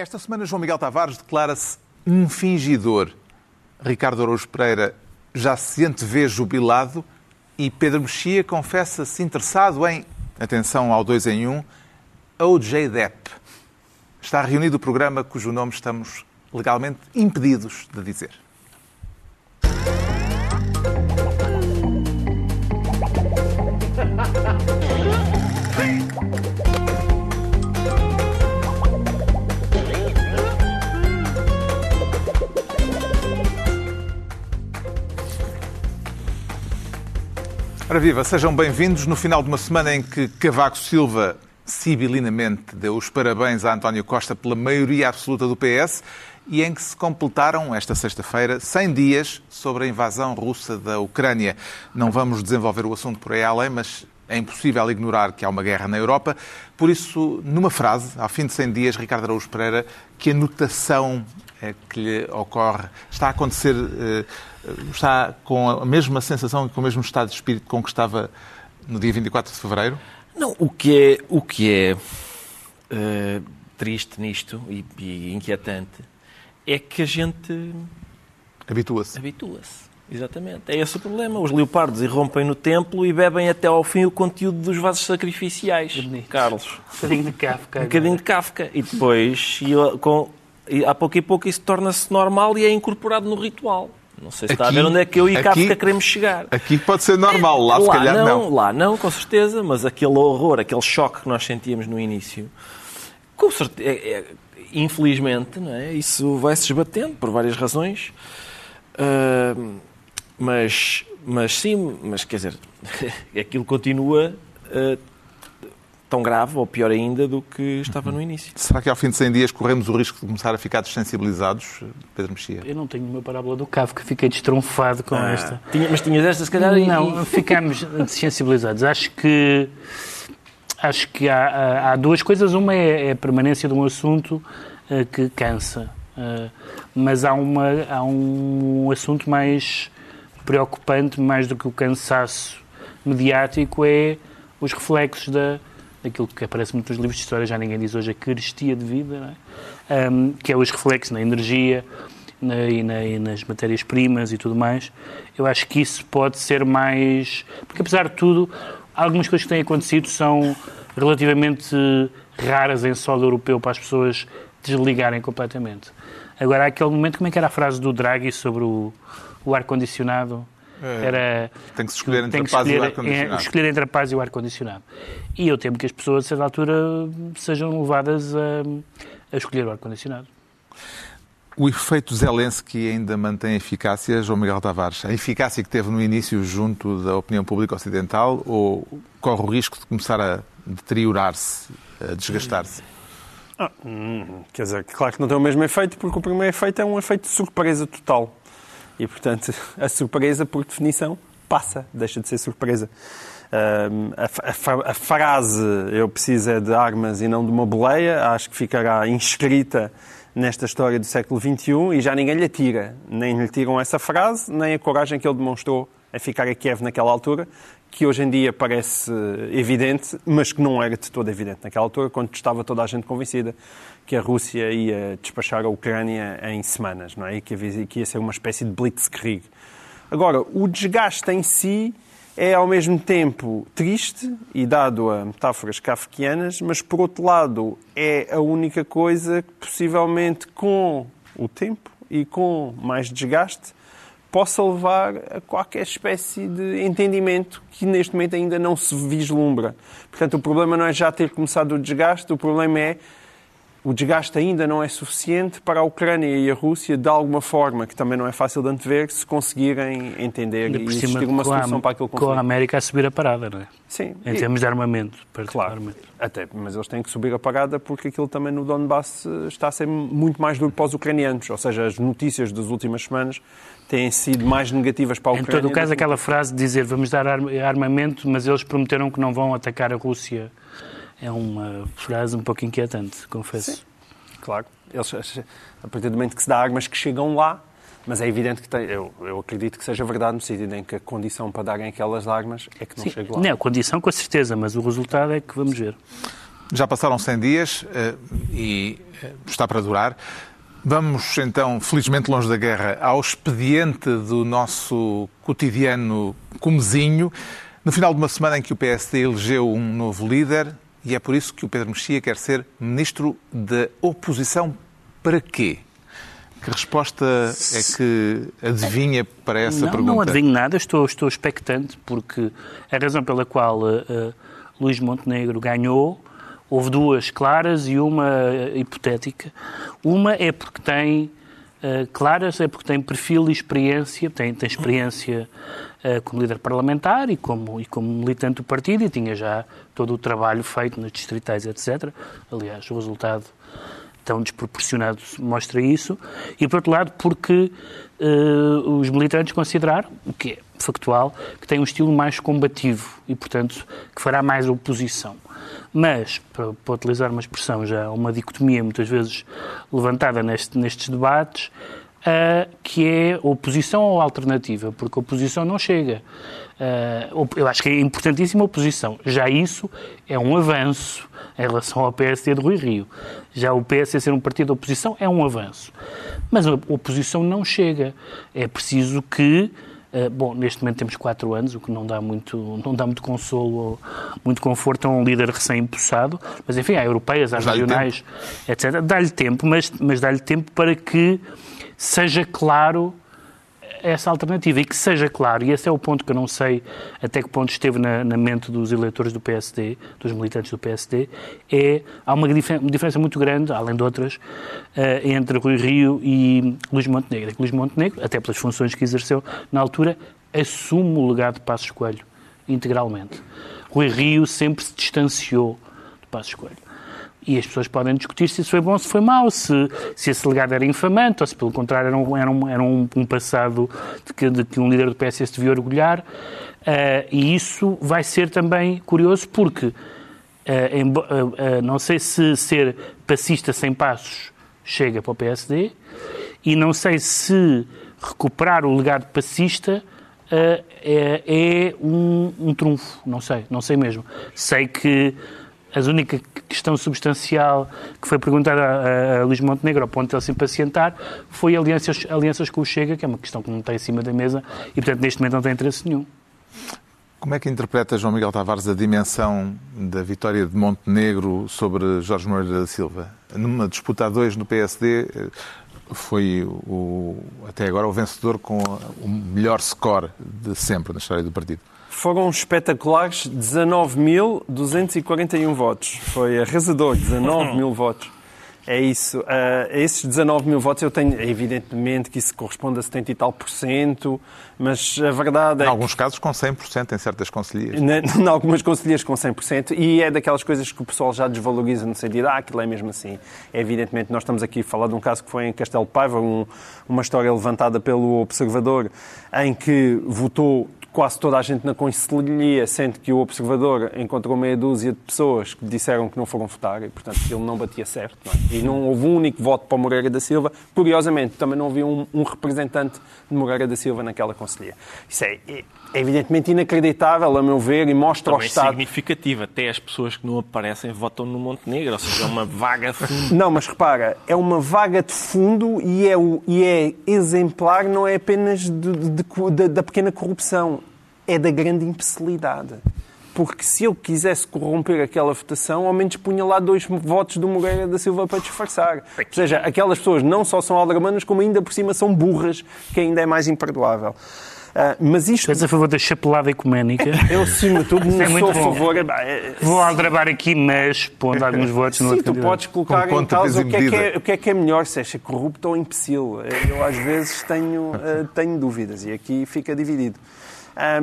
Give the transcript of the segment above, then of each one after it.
Esta semana, João Miguel Tavares declara-se um fingidor. Ricardo Araújo Pereira já se antevê jubilado e Pedro Mexia confessa-se interessado em, atenção ao 2 em 1, um, OJ Depp. Está reunido o programa cujo nome estamos legalmente impedidos de dizer. Ora viva, sejam bem-vindos no final de uma semana em que Cavaco Silva sibilinamente deu os parabéns a António Costa pela maioria absoluta do PS e em que se completaram, esta sexta-feira, 100 dias sobre a invasão russa da Ucrânia. Não vamos desenvolver o assunto por aí além, mas é impossível ignorar que há uma guerra na Europa. Por isso, numa frase, ao fim de 100 dias, Ricardo Araújo Pereira, que anotação que lhe ocorre? Está a acontecer, eh, está com a mesma sensação e com o mesmo estado de espírito com que estava no dia 24 de fevereiro? Não, o que é, o que é uh, triste nisto e, e, inquietante é que a gente habitua-se. Habitua-se. Exatamente. É esse o problema. Os leopardos irrompem no templo e bebem até ao fim o conteúdo dos vasos sacrificiais. Bonito. Carlos. Um bocadinho de Kafka. Um bocadinho de Kafka. E depois, e, com, e a pouco e pouco, isso torna-se normal e é incorporado no ritual. Não sei se aqui, está a ver onde é que eu e aqui, Kafka queremos chegar. Aqui pode ser normal, lá, lá se calhar não, não. Lá não, com certeza, mas aquele horror, aquele choque que nós sentíamos no início, com certeza, é, é, infelizmente, não é? isso vai-se esbatendo por várias razões. Uh, mas, mas sim, mas quer dizer, aquilo continua uh, tão grave, ou pior ainda, do que estava no início. Será que ao fim de 100 dias corremos o risco de começar a ficar desensibilizados, Pedro Mexia? Eu não tenho uma parábola do Kafka, fiquei destronfado com ah, esta. Tinha, mas tinhas esta, se calhar? Não, e... ficamos desensibilizados. Acho que, acho que há, há, duas coisas. Uma é, é a permanência de um assunto uh, que cansa. Uh, mas há, uma, há um assunto mais preocupante, mais do que o cansaço mediático, é os reflexos da, daquilo que aparece muito nos livros de história, já ninguém diz hoje a carestia de vida, é? um, que é os reflexos na energia na, e, na, e nas matérias-primas e tudo mais. Eu acho que isso pode ser mais. Porque, apesar de tudo, algumas coisas que têm acontecido são relativamente raras em solo europeu para as pessoas desligarem completamente. Agora, há aquele momento, como é que era a frase do Draghi sobre o o ar-condicionado é, era. Tem que se escolher entre a paz escolher, e o ar-condicionado. É, escolher entre a paz e o ar-condicionado. E eu temo que as pessoas, a certa altura, sejam levadas a, a escolher o ar-condicionado. O efeito Zelensky ainda mantém eficácia, João Miguel Tavares? A eficácia que teve no início junto da opinião pública ocidental ou corre o risco de começar a deteriorar-se, a desgastar-se? Ah, hum, quer dizer, claro que não tem o mesmo efeito, porque o primeiro efeito é um efeito de surpresa total. E, portanto, a surpresa, por definição, passa, deixa de ser surpresa. a, a, a, frase eu preciso é de armas e não de uma boleia, acho que ficará inscrita nesta história do século XXI e já ninguém lhe tira. Nem lhe tiram essa frase, nem a coragem que ele demonstrou a ficar a Kiev naquela altura, que hoje em dia parece evidente, mas que não era de todo evidente naquela altura, quando estava toda a gente convencida que a Rússia ia despachar a Ucrânia em semanas, não é? E que ia, que ia ser uma espécie de blitzkrieg. Agora, o desgaste em si é ao mesmo tempo triste e dado a metáforas kafkianas, mas por outro lado é a única coisa que possivelmente com o tempo e com mais desgaste possa levar a qualquer espécie de entendimento que neste momento ainda não se vislumbra. Portanto, o problema não é já ter começado o desgaste, o problema é o desgaste ainda não é suficiente para a Ucrânia e a Rússia, de alguma forma, que também não é fácil de antever, se conseguirem entender e existir uma solução a, para aquele conflito. Com a América a subir a parada, não é? Sim. Em e, termos de armamento, particularmente. Claro, até, mas eles têm que subir a parada porque aquilo também no Donbass está a ser muito mais duro para os ucranianos. Ou seja, as notícias das últimas semanas têm sido mais negativas para a Ucrânia. Em todo o caso, aquela frase de dizer vamos dar armamento, mas eles prometeram que não vão atacar a Rússia é uma frase um pouco inquietante, confesso. Sim, claro. Eles, a partir do momento que se dá armas que chegam lá, mas é evidente que tem, eu, eu acredito que seja verdade no sentido em que a condição para darem aquelas armas é que não Sim, chegue lá. Não, a condição com certeza, mas o resultado é que vamos ver. Já passaram 100 dias eh, e eh, está para durar. Vamos então, felizmente longe da guerra, ao expediente do nosso cotidiano comezinho. No final de uma semana em que o PSD elegeu um novo líder, e é por isso que o Pedro Mexia quer ser ministro da oposição. Para quê? Que resposta é que adivinha para essa não, pergunta? Não adivinho nada, estou, estou expectante, porque a razão pela qual uh, Luís Montenegro ganhou, houve duas claras e uma uh, hipotética. Uma é porque tem uh, claras, é porque tem perfil e experiência, tem, tem experiência como líder parlamentar e como, e como militante do partido e tinha já todo o trabalho feito nas distritais, etc. Aliás, o resultado tão desproporcionado mostra isso, e por outro lado porque uh, os militantes consideraram, o que é factual, que tem um estilo mais combativo e, portanto, que fará mais oposição. Mas, para, para utilizar uma expressão já, uma dicotomia muitas vezes levantada neste, nestes debates, uh, que é oposição ou alternativa, porque a oposição não chega. Uh, eu acho que é importantíssima a oposição. Já isso é um avanço em relação ao PSD de Rui Rio. Já o PSD ser um partido de oposição é um avanço. Mas a oposição não chega. É preciso que bom, neste momento temos quatro anos, o que não dá muito, não dá muito consolo ou muito conforto a um líder recém-impossado, mas enfim, há europeias, há regionais, etc. Dá-lhe tempo, mas, mas dá-lhe tempo para que seja claro essa alternativa e que seja claro, e esse é o ponto que eu não sei até que ponto esteve na, na mente dos eleitores do PSD, dos militantes do PSD, é, há uma, diferença muito grande, além de outras, uh, entre Rui Rio e Luís Montenegro. É que Luís Montenegro, até pelas funções que exerceu na altura, assume o legado de Passos Coelho, integralmente. Rui Rio sempre se distanciou de Passos Coelho. E as pessoas podem discutir se isso foi bom ou se foi mau, se, se esse legado era infamante ou se, pelo contrário, era um, era um, era um, um passado de que, de que, um líder do PS devia orgulhar. Uh, e isso vai ser também curioso porque, uh, em, uh, não sei se ser passista sem passos chega para o PSD e não sei se recuperar o legado passista é, é um, um trunfo. Não sei, não sei mesmo. Sei que a única questão substancial que foi perguntada a, a Luís Montenegro, ao ponto de ele se impacientar, foi alianças, alianças com o Chega, que é uma questão que não está em cima da mesa e, portanto, neste momento não tem interesse nenhum. Como é que interpreta, João Miguel Tavares, a dimensão da vitória de Montenegro sobre Jorge Moreira da Silva? Numa disputa a dois no PSD, foi o, até agora o vencedor com o melhor score de sempre na história do partido. Foram espetaculares 19.241 votos. Foi arrasador, 19 mil votos. É isso. Uh, esses 19 mil votos eu tenho, evidentemente que isso corresponde a 70 e tal por cento, mas a verdade é. Em alguns casos com 100% em certas conselheiras. Em algumas conselheiras com 100%, e é daquelas coisas que o pessoal já desvaloriza no sentido, ah, aquilo é mesmo assim. É, evidentemente, nós estamos aqui a falar de um caso que foi em Castelo Paiva, um, uma história levantada pelo Observador, em que votou quase toda a gente na Conselhia, sendo que o Observador encontrou meia dúzia de pessoas que disseram que não foram votar e, portanto, ele não batia certo. Não é? E não houve um único voto para Moreira da Silva. Curiosamente, também não havia um, um representante de Moreira da Silva naquela Conselhia. Isso é, é, evidentemente inacreditável, a meu ver, e mostra também ao Estado... significativo. Até as pessoas que não aparecem votam no Montenegro, ou seja, é uma vaga de fundo. Não, mas repara, é uma vaga de fundo e é, e é exemplar, não é apenas de, de, de, da pequena corrupção é da grande imbecilidade. Porque se eu quisesse corromper aquela votação, ao menos punha lá dois votos do Moreira da Silva para disfarçar. Ou seja, aquelas pessoas não só são aldramanas, como ainda por cima são burras, que ainda é mais imperdoável. Uh, mas isto... És a favor da chapelada ecuménica? Eu, acima de tudo, não é sou a favor... É, Vou aldrabar aqui, mas pondo alguns votos no Sim, tu podes colocar em causa o que, é que é, o que, é que é melhor, se é corrupto ou imbecil. Eu, às vezes, tenho, uh, tenho dúvidas e aqui fica dividido.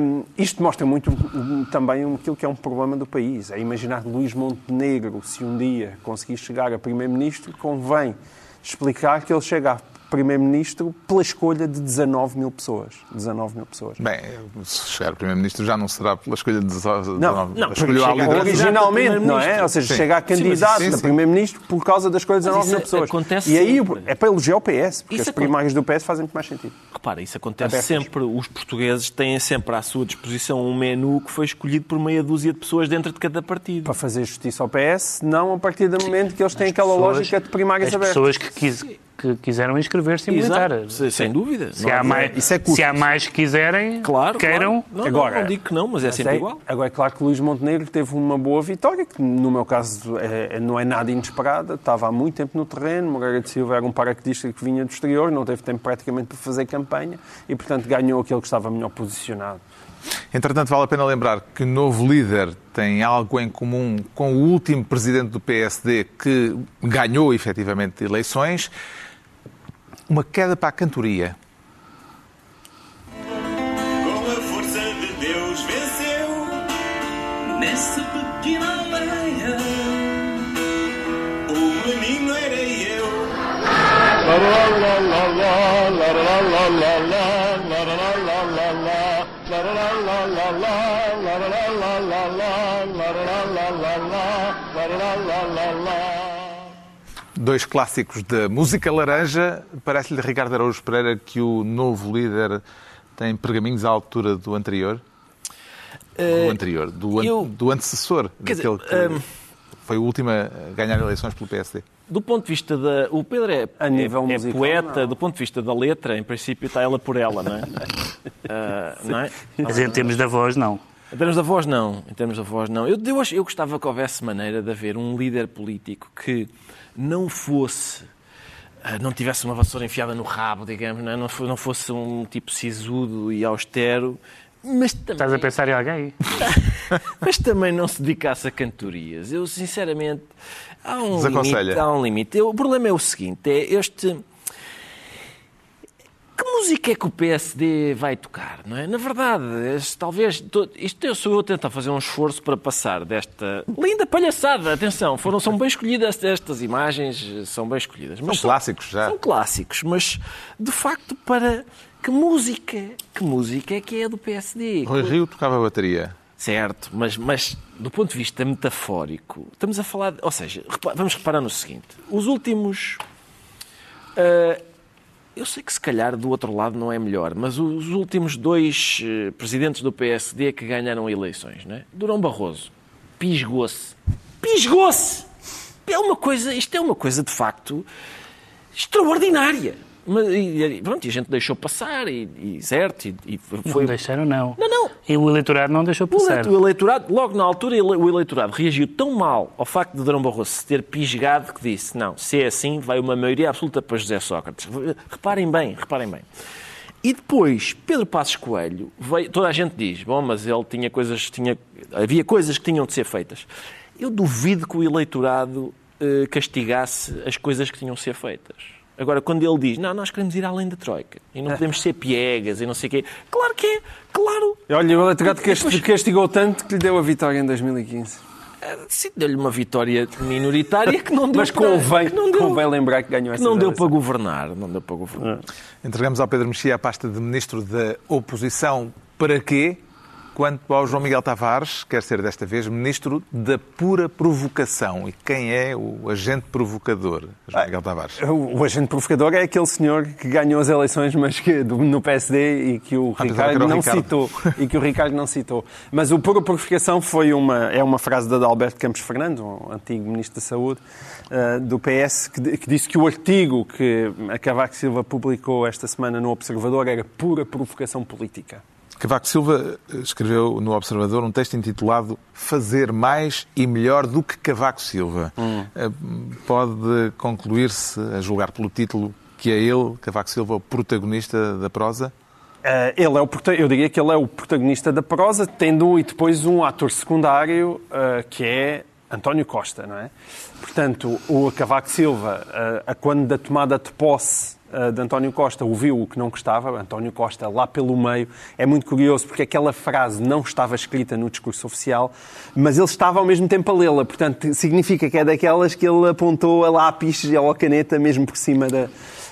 Um, isto mostra muito um, também aquilo que é um problema do país. É imaginar Luís Montenegro, se um dia conseguir chegar a Primeiro-Ministro, convém explicar que ele chega a Primeiro-Ministro pela escolha de 19 mil pessoas. 19 mil pessoas. Bem, se chegar Primeiro-Ministro já não será pela escolha de 19. Não, não, escolheu a liderança. Originalmente, não é? Ou seja, Sim. chega a candidato sim, a sim. Primeiro-Ministro por causa da escolha de 19 mil isso pessoas. acontece E aí sempre. é para elogiar o PS, porque Isso as primárias do PS fazem muito mais sentido. Repara, isso acontece Abertas. sempre. Os portugueses têm sempre à sua disposição um menu que foi escolhido por meia dúzia de pessoas dentro de cada partido. Para fazer justiça ao PS, não a partir do momento que eles têm aquela pessoas- lógica de primárias As abertas. pessoas que, quis- que quiseram inscrever-se e militar. Exato, se- sem dúvida. Se Não há, é- mais, isso é se há mais que quiserem, Claro, queiram. claro. Não, Agora- não, não digo que não, mas é Mas sempre é- igual. Agora, é claro que Luís Montenegro teve uma boa vitória, que no meu caso é- não é nada inesperada. Estava há muito tempo no terreno. Moreira de Silva era um paraquedista que vinha do exterior, não teve tempo praticamente para fazer campanha e, portanto, ganhou aquele que estava melhor posicionado. Entretanto, vale a pena lembrar que o novo líder tem algo em comum com o último presidente do PSD que ganhou efetivamente eleições. Uma queda para a cantoria. Com a força de Deus venceu nessa pequena aldeia. O menino era eu. Dois clássicos da música laranja. Parece-lhe, Ricardo Araújo Pereira, que o novo líder tem pergaminhos à altura do anterior? Do anterior, do, an- eu- do antecessor, Quer dizer, daquele que hum, foi o último a ganhar eleições pelo PSD. Do ponto de vista da. O Pedro é, A nível é, é musical, poeta, não. do ponto de vista da letra, em princípio está ela por ela, não é? Ah, não é? Mas em termos da voz, não. Em termos da voz, não. Em termos da voz, não. Eu, eu, eu gostava que houvesse maneira de haver um líder político que não fosse. ah, Não tivesse uma vassoura enfiada no rabo, digamos, não, é? não, fo- não fosse um tipo sisudo e austero, mas Estás a também, pensar em alguém? mas também não se dedicasse a cantorias. Eu, sinceramente, há um limite. Há um limite. Eu- o problema é o seguinte: é este. Que música é que o PSD vai tocar, não é? Na verdade, este- talvez. to- Isto eu sou eu a tentar fazer um esforço para passar desta linda palhaçada. Atenção, foram, são bem escolhidas estas imagens, são bem escolhidas. Mas São clássicos já. São clássicos, mas de facto, para. Que música? Que música é que é do PSD? Rui Rio tocava bateria. Certo, mas, mas do ponto de vista metafórico, estamos a falar. de- ou seja, vamos reparar no seguinte: os últimos. ah, eu sei que se calhar do outro lado não é melhor, mas os últimos dois eh, presidentes do PSD que ganharam eleições, não é? Durão Barroso, pisgou-se. Pisgou-se! É uma coisa, isto é uma coisa de facto extraordinária. Mas, e, pronto, e a gente deixou passar, e, e certo, e, e foi. Não deixaram, não. Não, não. E o eleitorado não deixou passar. o eleitorado, logo na altura, o eleitorado reagiu tão mal ao facto de Durão Barroso se ter pisgado que disse: não, se é assim, vai uma maioria absoluta para José Sócrates. Reparem bem, reparem bem. E depois, Pedro Passos Coelho, veio, toda a gente diz: bom, mas ele tinha coisas, tinha, havia coisas que tinham de ser feitas. Eu duvido que o eleitorado eh, castigasse as coisas que tinham de ser feitas. Agora, quando ele diz, não, nós queremos ir além da Troika e não podemos ser piegas e não sei o quê, claro que é, claro, Olha, o cast- castigou tanto que lhe deu a vitória em 2015. Sim, deu-lhe uma vitória minoritária que não deu Mas para- convém, não deu, convém lembrar que ganhou essa não deu para governar. Não deu para governar. Entregamos ao Pedro Mexia a pasta de Ministro da Oposição. Para quê? Quanto ao João Miguel Tavares, quer ser desta vez Ministro da Pura Provocação. E quem é o agente provocador, João Miguel Tavares? O, o agente provocador é aquele senhor que ganhou as eleições, mas que do- no PSD e que o Ah, Ricardo não Ricardo. citou. E que o Ricardo não citou. Mas o pura provocação foi uma, é uma frase de Adalberto Campos Fernandes, um antigo Ministro da Saúde, eh, do PS, que, que disse que o artigo que a Cavaco Silva publicou esta semana no Observador era pura provocação política. Cavaco Silva escreveu no Observador um texto intitulado Fazer mais e melhor do que Cavaco Silva. Eh, Pode concluir-se, a julgar pelo título, que é ele, Cavaco Silva, o protagonista da prosa? Eh, ele é o, eu diria que ele é o protagonista da prosa, tendo e depois um ator secundário eh, que é António Costa, não é? Portanto, o Cavaco Silva, eh, a quando da tomada de posse eh, de António Costa, ouviu o que não gostava, António Costa lá pelo meio, é muito curioso porque aquela frase não estava escrita no discurso oficial, mas ele estava ao mesmo tempo a lê-la, portanto, significa que é daquelas que ele apontou a lápis ou a caneta mesmo por cima da,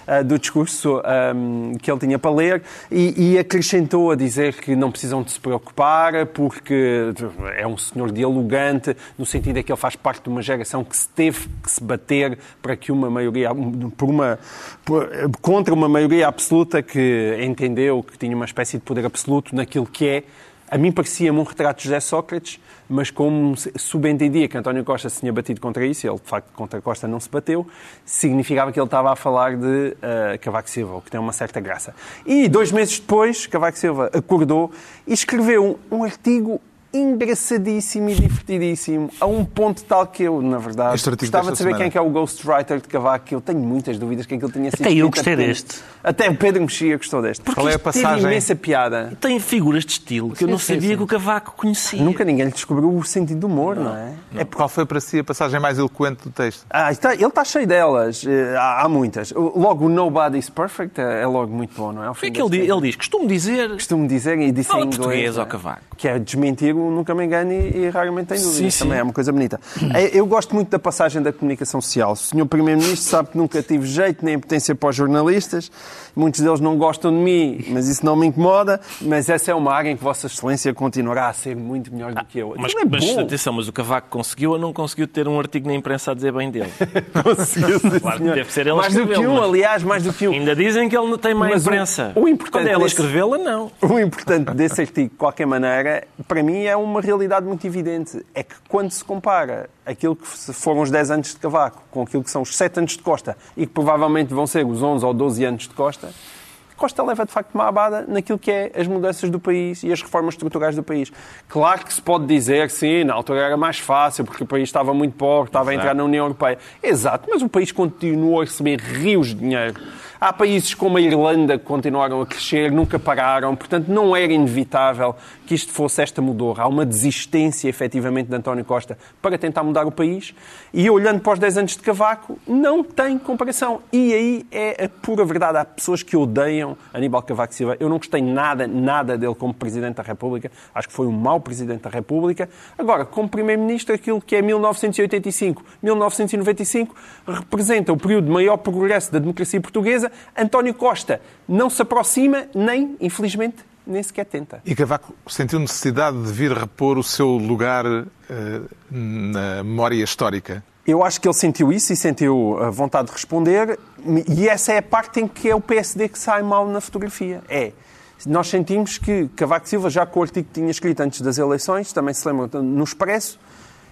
ah, do discurso ahm, que ele tinha para ler e, e acrescentou a dizer que não precisam de se preocupar porque é um senhor dialogante, no sentido é que ele faz parte de uma geração que se teve que se bater para que uma maioria, por uma, por- contra uma maioria absoluta que entendeu que tinha uma espécie de poder absoluto naquilo que é. A mim parecia-me um retrato de José Sócrates, mas como subentendia que António Costa se tinha batido contra isso, ele de facto contra Costa não se bateu, significava que ele estava a falar de uh, Cavaco Silva, o que tem uma certa graça. E dois meses depois, Cavaco Silva acordou e escreveu um artigo engraçadíssimo e divertidíssimo, a um ponto tal que eu, na verdade, Este gostava de saber semana. quem é que é o ghostwriter de Cavaco, que eu tenho muitas dúvidas quem é que ele tinha sido. Até eu gostei até- deste. Até o Pedro Mexia gostou deste. Qual é a passagem? Teve imensa piada. Tem figuras de estilo que eu não sim, sabia sim. que o Cavaco conhecia. Nunca ninguém lhe descobriu o sentido do humor, não, é? É qual foi para si a passagem mais eloquente do texto? Ah, está- ele está cheio delas. Eh, Há, há muitas. Logo, o Nobody's Perfect é, é logo muito bom, não é? O que é que ele. Ele diz, costumo dizer... Costumo dizer, e disse Fala em inglês, português não ao é? Cavaco. Que é desmentir o nunca me engano e, e raramente tem dúvidas. Sim, sim. Também é uma coisa bonita. Eh, Eu gosto muito da passagem da comunicação social. O senhor Primeiro-Ministro sabe que nunca tive jeito nem potência para os jornalistas. Muitos deles não gostam de mim, mas isso não me incomoda. Mas essa é uma área em que Vossa Excelência continuará a ser muito melhor do que eu. Mas, Aquilo é mas atenção, mas o Cavaco conseguiu ou não conseguiu ter um artigo na imprensa a dizer bem dele? Conseguiu, Claro que senhor. deve ser ele Mais do que um, mas- aliás, mais do que um. Ainda dizem que ele não tem má Mas o- imprensa. o importante Quando é ela desse- escrevê-la, não. O importante desse artigo, de qualquer maneira, para mim é uma realidade muito evidente. É que quando se compara aquilo que foram os 10 anos de Cavaco com aquilo que são os 7 anos de Costa e que provavelmente vão ser os 11 ou 12 anos de Costa, Costa leva de facto uma abada naquilo que é as mudanças do país e as reformas estruturais do país. Claro que se pode dizer, sim, na altura era mais fácil porque o país estava muito pobre, estava a entrar na União Europeia. Exato, mas o país continuou a receber rios de dinheiro. Há países como a Irlanda que continuaram a crescer, nunca pararam, portanto não era inevitável que isto fosse esta mudorra. Há uma desistência, efetivamente, de António Costa para tentar mudar o país e, olhando para os 10 anos de Cavaco, não tem comparação. E aí é a pura verdade. Há pessoas que odeiam Aníbal Cavaco Silva. Eu não gostei nada, nada dele como Presidente da República. Acho que foi um mau Presidente da República. Agora, como Primeiro-Ministro, aquilo que é 1985, 1995, representa o período de maior progresso da democracia portuguesa. António Costa não se aproxima, nem, infelizmente, nem sequer tenta. E Cavaco sentiu necessidade de vir repor o seu lugar eh, na memória histórica. Eu acho que ele sentiu isso e sentiu a vontade de responder, e essa é a parte em que é o PSD que sai mal na fotografia. É. Nós sentimos que Cavaco Silva, já com o artigo que tinha escrito antes das eleições, também se lembram no Expresso,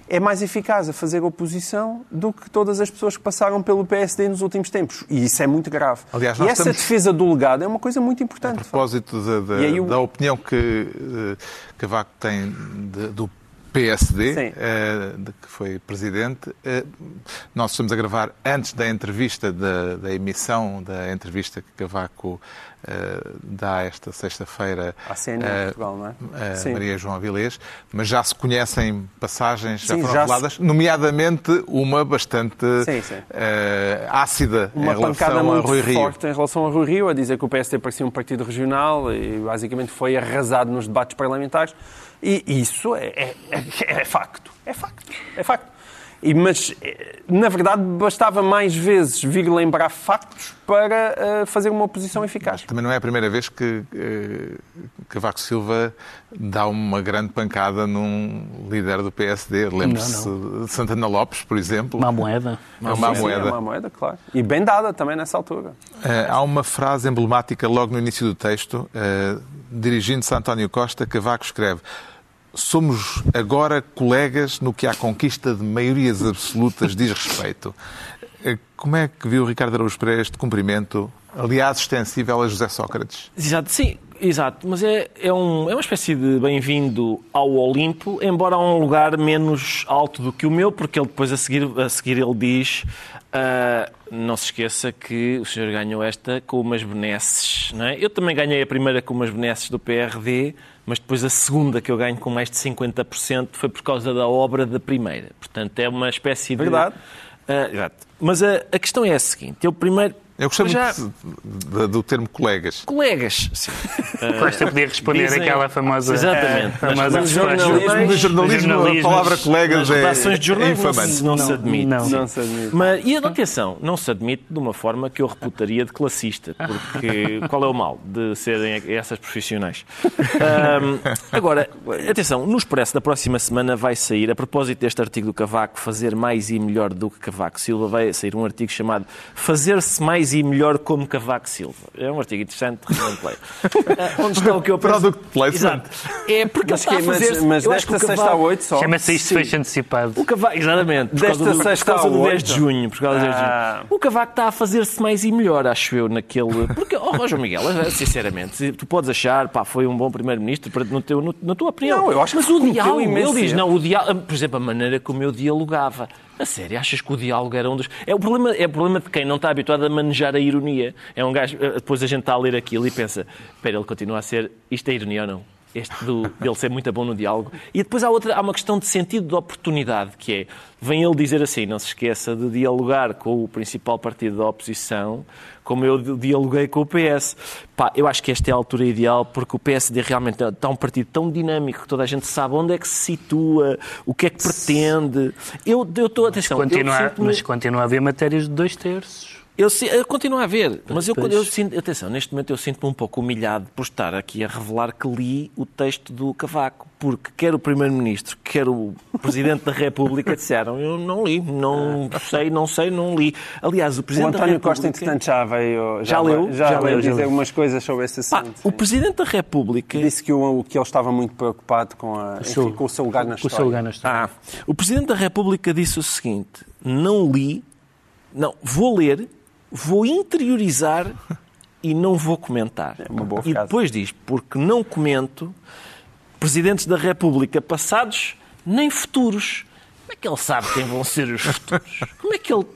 é mais eficaz a fazer oposição do que todas as pessoas que passaram pelo PSD nos últimos tempos. E isso é muito grave. Aliás, e essa estamos- defesa do legado é uma coisa muito importante. A propósito da, da- o- da opinião que eh, Cavaco tem de- do PSD, Sim. eh, de que foi presidente, eh, nós estamos a gravar antes da entrevista, da, da emissão da entrevista que Cavaco eh, dá esta sexta-feira À CNN Portugal, não é? a. Maria João Avilés, mas já se conhecem passagens, já Sim, foram já se- reveladas, nomeadamente uma bastante Sim, sim. ácida uma em pancada relação a muito Rui Rio. forte em relação a Rui Rio, a dizer que o PSD parecia um partido regional e basicamente foi arrasado nos debates parlamentares. E isso é, é- é- é facto. É facto. É facto. E, mas, eh, na verdade, bastava mais vezes vir lembrar factos para eh, fazer uma oposição eficaz. Também não é a primeira vez que eh, Cavaco Silva dá uma grande pancada num líder do PSD. Lembre-se de Santana Lopes, por exemplo. Uma moeda. É uma Sim, moeda. É uma moeda, claro. E bem dada também nessa altura. Eh, há uma frase emblemática logo no início do texto, dirigindo-se a António Costa, Cavaco escreve Somos agora colegas no que à conquista de maiorias absolutas diz respeito. Eh, Como é que viu Ricardo Araújo Pereira este cumprimento, aliás, extensível a José Sócrates? Exato, sim, exato. Mas é, é, um, é uma espécie de bem-vindo ao Olimpo, embora a um lugar menos alto do que o meu, porque ele depois a seguir, a seguir ele diz ah, não se esqueça que o senhor ganhou esta com umas benesses. Não é? Eu também ganhei a primeira com umas benesses do PRD, mas depois a segunda que eu ganho com mais de 50% foi por causa da obra da primeira. Portanto, é uma espécie de... Verdade. Exato. Mas a, a questão é a seguinte: eu primeiro. Eu gostei Já- muito do termo colegas. Colegas. Sim. Costa podia responder Dizem- aquela famosa. Exatamente. famosa Mas jornalismo- No jornalismo, a jornalismo, palavra colegas é, redações de é jornais não, infamante. se, não se Não, admite. não. Não se admite. Mas, e atenção, não se admite de uma forma que eu reputaria de classista, porque qual é o mal de serem essas profissionais? Ahm, agora, atenção, no Expresso da próxima semana vai sair, a propósito deste artigo do Cavaco, Fazer Mais e Melhor do que Cavaco Silva, vai sair um artigo chamado Fazer-se Mais e Melhor como Cavaco Silva. É um artigo interessante, recomendo que leia. Ah, Onde está o que eu penso? Product placement. Exato. É porque Mas, ele está que, a mas, fazer mas que desta o sexta à oito só. Chama-se isto fecho antecipado. O Cavaco, exatamente. Por Desta causa do, por sexta causa do ao 10 de oito. junho. Por causa do 10 de junho. Ah. O Cavaco está a fazer-se mais e melhor, acho eu, naquele. Porque, oh, João Miguel, sinceramente, se tu podes achar, pá, foi um bom primeiro-ministro, para- no teu, no- na tua opinião. Não, eu acho que Mas o cometeu diálogo, imenso ele diz, não, o diálogo, por exemplo, a maneira como eu dialogava. A sério, achas que o diálogo era um dos. É o problema, é o problema de quem não está habituado a manejar a ironia. É um gajo. Depois a gente está a ler aquilo e pensa: espera, ele continua a ser. Isto é ironia ou não? Este do, dele ser muito bom no diálogo. E depois há, outra, há uma questão de sentido de oportunidade, que é, vem ele dizer assim, não se esqueça de dialogar com o principal partido da oposição, como eu di- dialoguei com o PS. Pá, eu acho que esta é a altura ideal, porque o PSD realmente está um partido tão dinâmico que toda a gente sabe onde é que se situa, o que é que pretende. Eu eu estou, atenção, eu Continua, mas continua a haver matérias de dois terços. Eu, eu continuo a ver, mas eu, eu sinto, atenção, neste momento eu sinto-me um pouco humilhado por estar aqui a revelar que li o texto do Cavaco, porque quer o Primeiro-Ministro, quer o Presidente da República disseram, eu não li, não sei, não sei, não li. Aliás, o O Presidente da António República... Costa, entretanto, já veio. Já leu? Já, Já leu, já dizer leu. umas coisas sobre esse Pá, assunto. o sim. Presidente da República... Disse que, o, que ele estava muito preocupado com, a, enfim, seu- com o seu lugar na Com o história. seu lugar na história. Ah, o Presidente da República disse o seguinte: não li, não, vou ler, vou interiorizar e não vou comentar. É uma boa e frase. depois diz: porque não comento presidentes da República passados nem futuros. Como é que ele sabe quem vão ser os futuros? Como é que ele.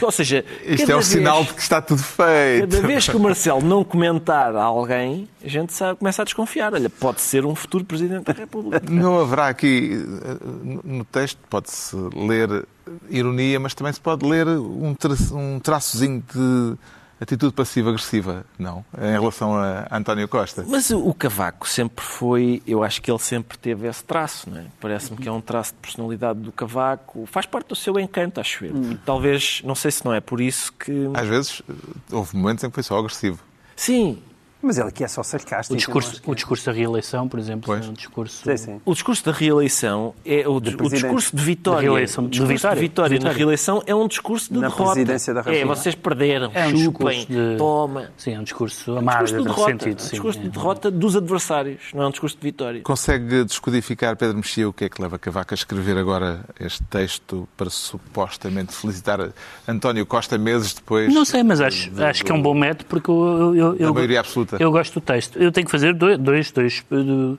Ou seja, Isto é o vez- sinal de que está tudo feito. Cada vez que o Marcelo não comentar a alguém, a gente sabe, começa a desconfiar. Olha, pode ser um futuro Presidente da República. Não haverá aqui, eh, no- no texto, pode-se ler ironia, mas também se pode ler um, tra um traçozinho de atitude passiva-agressiva, não? Em relação a António Costa. Mas o Cavaco sempre foi, eu acho que ele sempre teve esse traço, não é? Parece-me que é um traço de personalidade do Cavaco, faz parte do seu encanto, acho eu. Talvez, não sei se não é por isso que. Às vezes, houve momentos em que foi só agressivo. Sim, Mas ele aqui é só sarcástico. O eu discurso, que- o discurso da reeleição, por exemplo, Pois. é um discurso. Sim, sim. o discurso da reeleição é o, o discurso de vitória. De reeleição, o de discurso vitória, de vitória, na reeleição é um discurso de Na derrota. presidência da É, vocês perderam, É um chupem, de. toma. Sim, é um discurso Um amargo, discurso de derrota, sentido. um sim. discurso de É. derrota dos adversários, não é um discurso de vitória. Consegue descodificar, Pedro Mexia, o que é que leva Cavaco a escrever agora este texto para supostamente felicitar António Costa meses depois? Não sei, mas acho, acho que é um bom método porque eu, eu, eu, maioria absoluta. Eu gosto do texto. Eu tenho que fazer dois, dois, dois eh,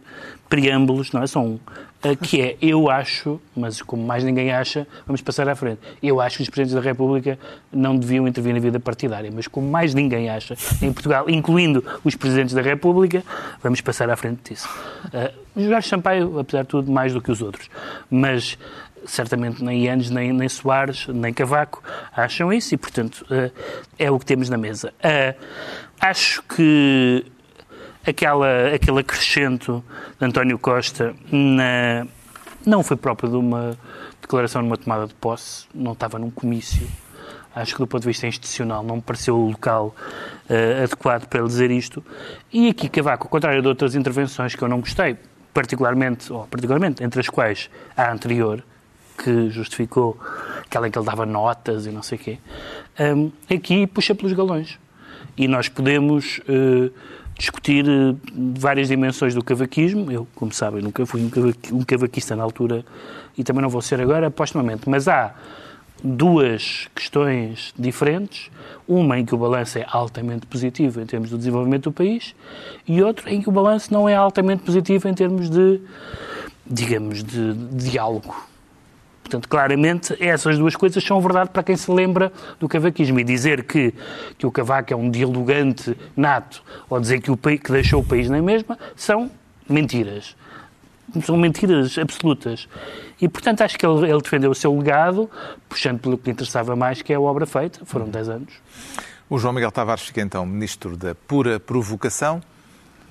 preâmbulos, não é? Só um. eh, Que é, eu acho, mas como mais ninguém acha, vamos passar à frente. Eu acho que os Presidentes da República não deviam intervir na vida partidária, mas como mais ninguém acha em Portugal, incluindo os Presidentes da República, vamos passar à frente disso. Eh, Jorge Sampaio, apesar de tudo, mais do que os outros. Mas certamente nem Yanes, nem, nem Soares, nem Cavaco acham isso e, portanto, é o que temos na mesa. Acho que aquela, aquele acrescento de António Costa na- não foi próprio de uma declaração numa tomada de posse, não estava num comício. Acho que do ponto de vista institucional não me pareceu o local eh, adequado para ele dizer isto. E aqui Cavaco, ao contrário de outras intervenções que eu não gostei, particularmente, ou particularmente, entre as quais a anterior, que justificou aquela em que ele dava notas e não sei o quê, hum, aqui puxa pelos galões. E nós podemos eh, discutir eh, várias dimensões do cavaquismo. Eu, como sabem, nunca fui um, cavaqui- um cavaquista na altura e também não vou ser agora, postumamente. Mas há duas questões diferentes. Uma em que o balanço é altamente positivo em termos do desenvolvimento do país e outra em que o balanço não é altamente positivo em termos de, digamos, de diálogo. Portanto, claramente, essas duas coisas são verdade para quem se lembra do cavaquismo. E dizer que, que o Cavaco é um dialogante nato ou dizer que, o, que deixou o país na mesma são mentiras. são mentiras absolutas. E, portanto, acho que ele, ele defendeu o seu legado, puxando pelo que lhe interessava mais, que é a obra feita. Foram 10 anos. O João Miguel Tavares fica então ministro da pura provocação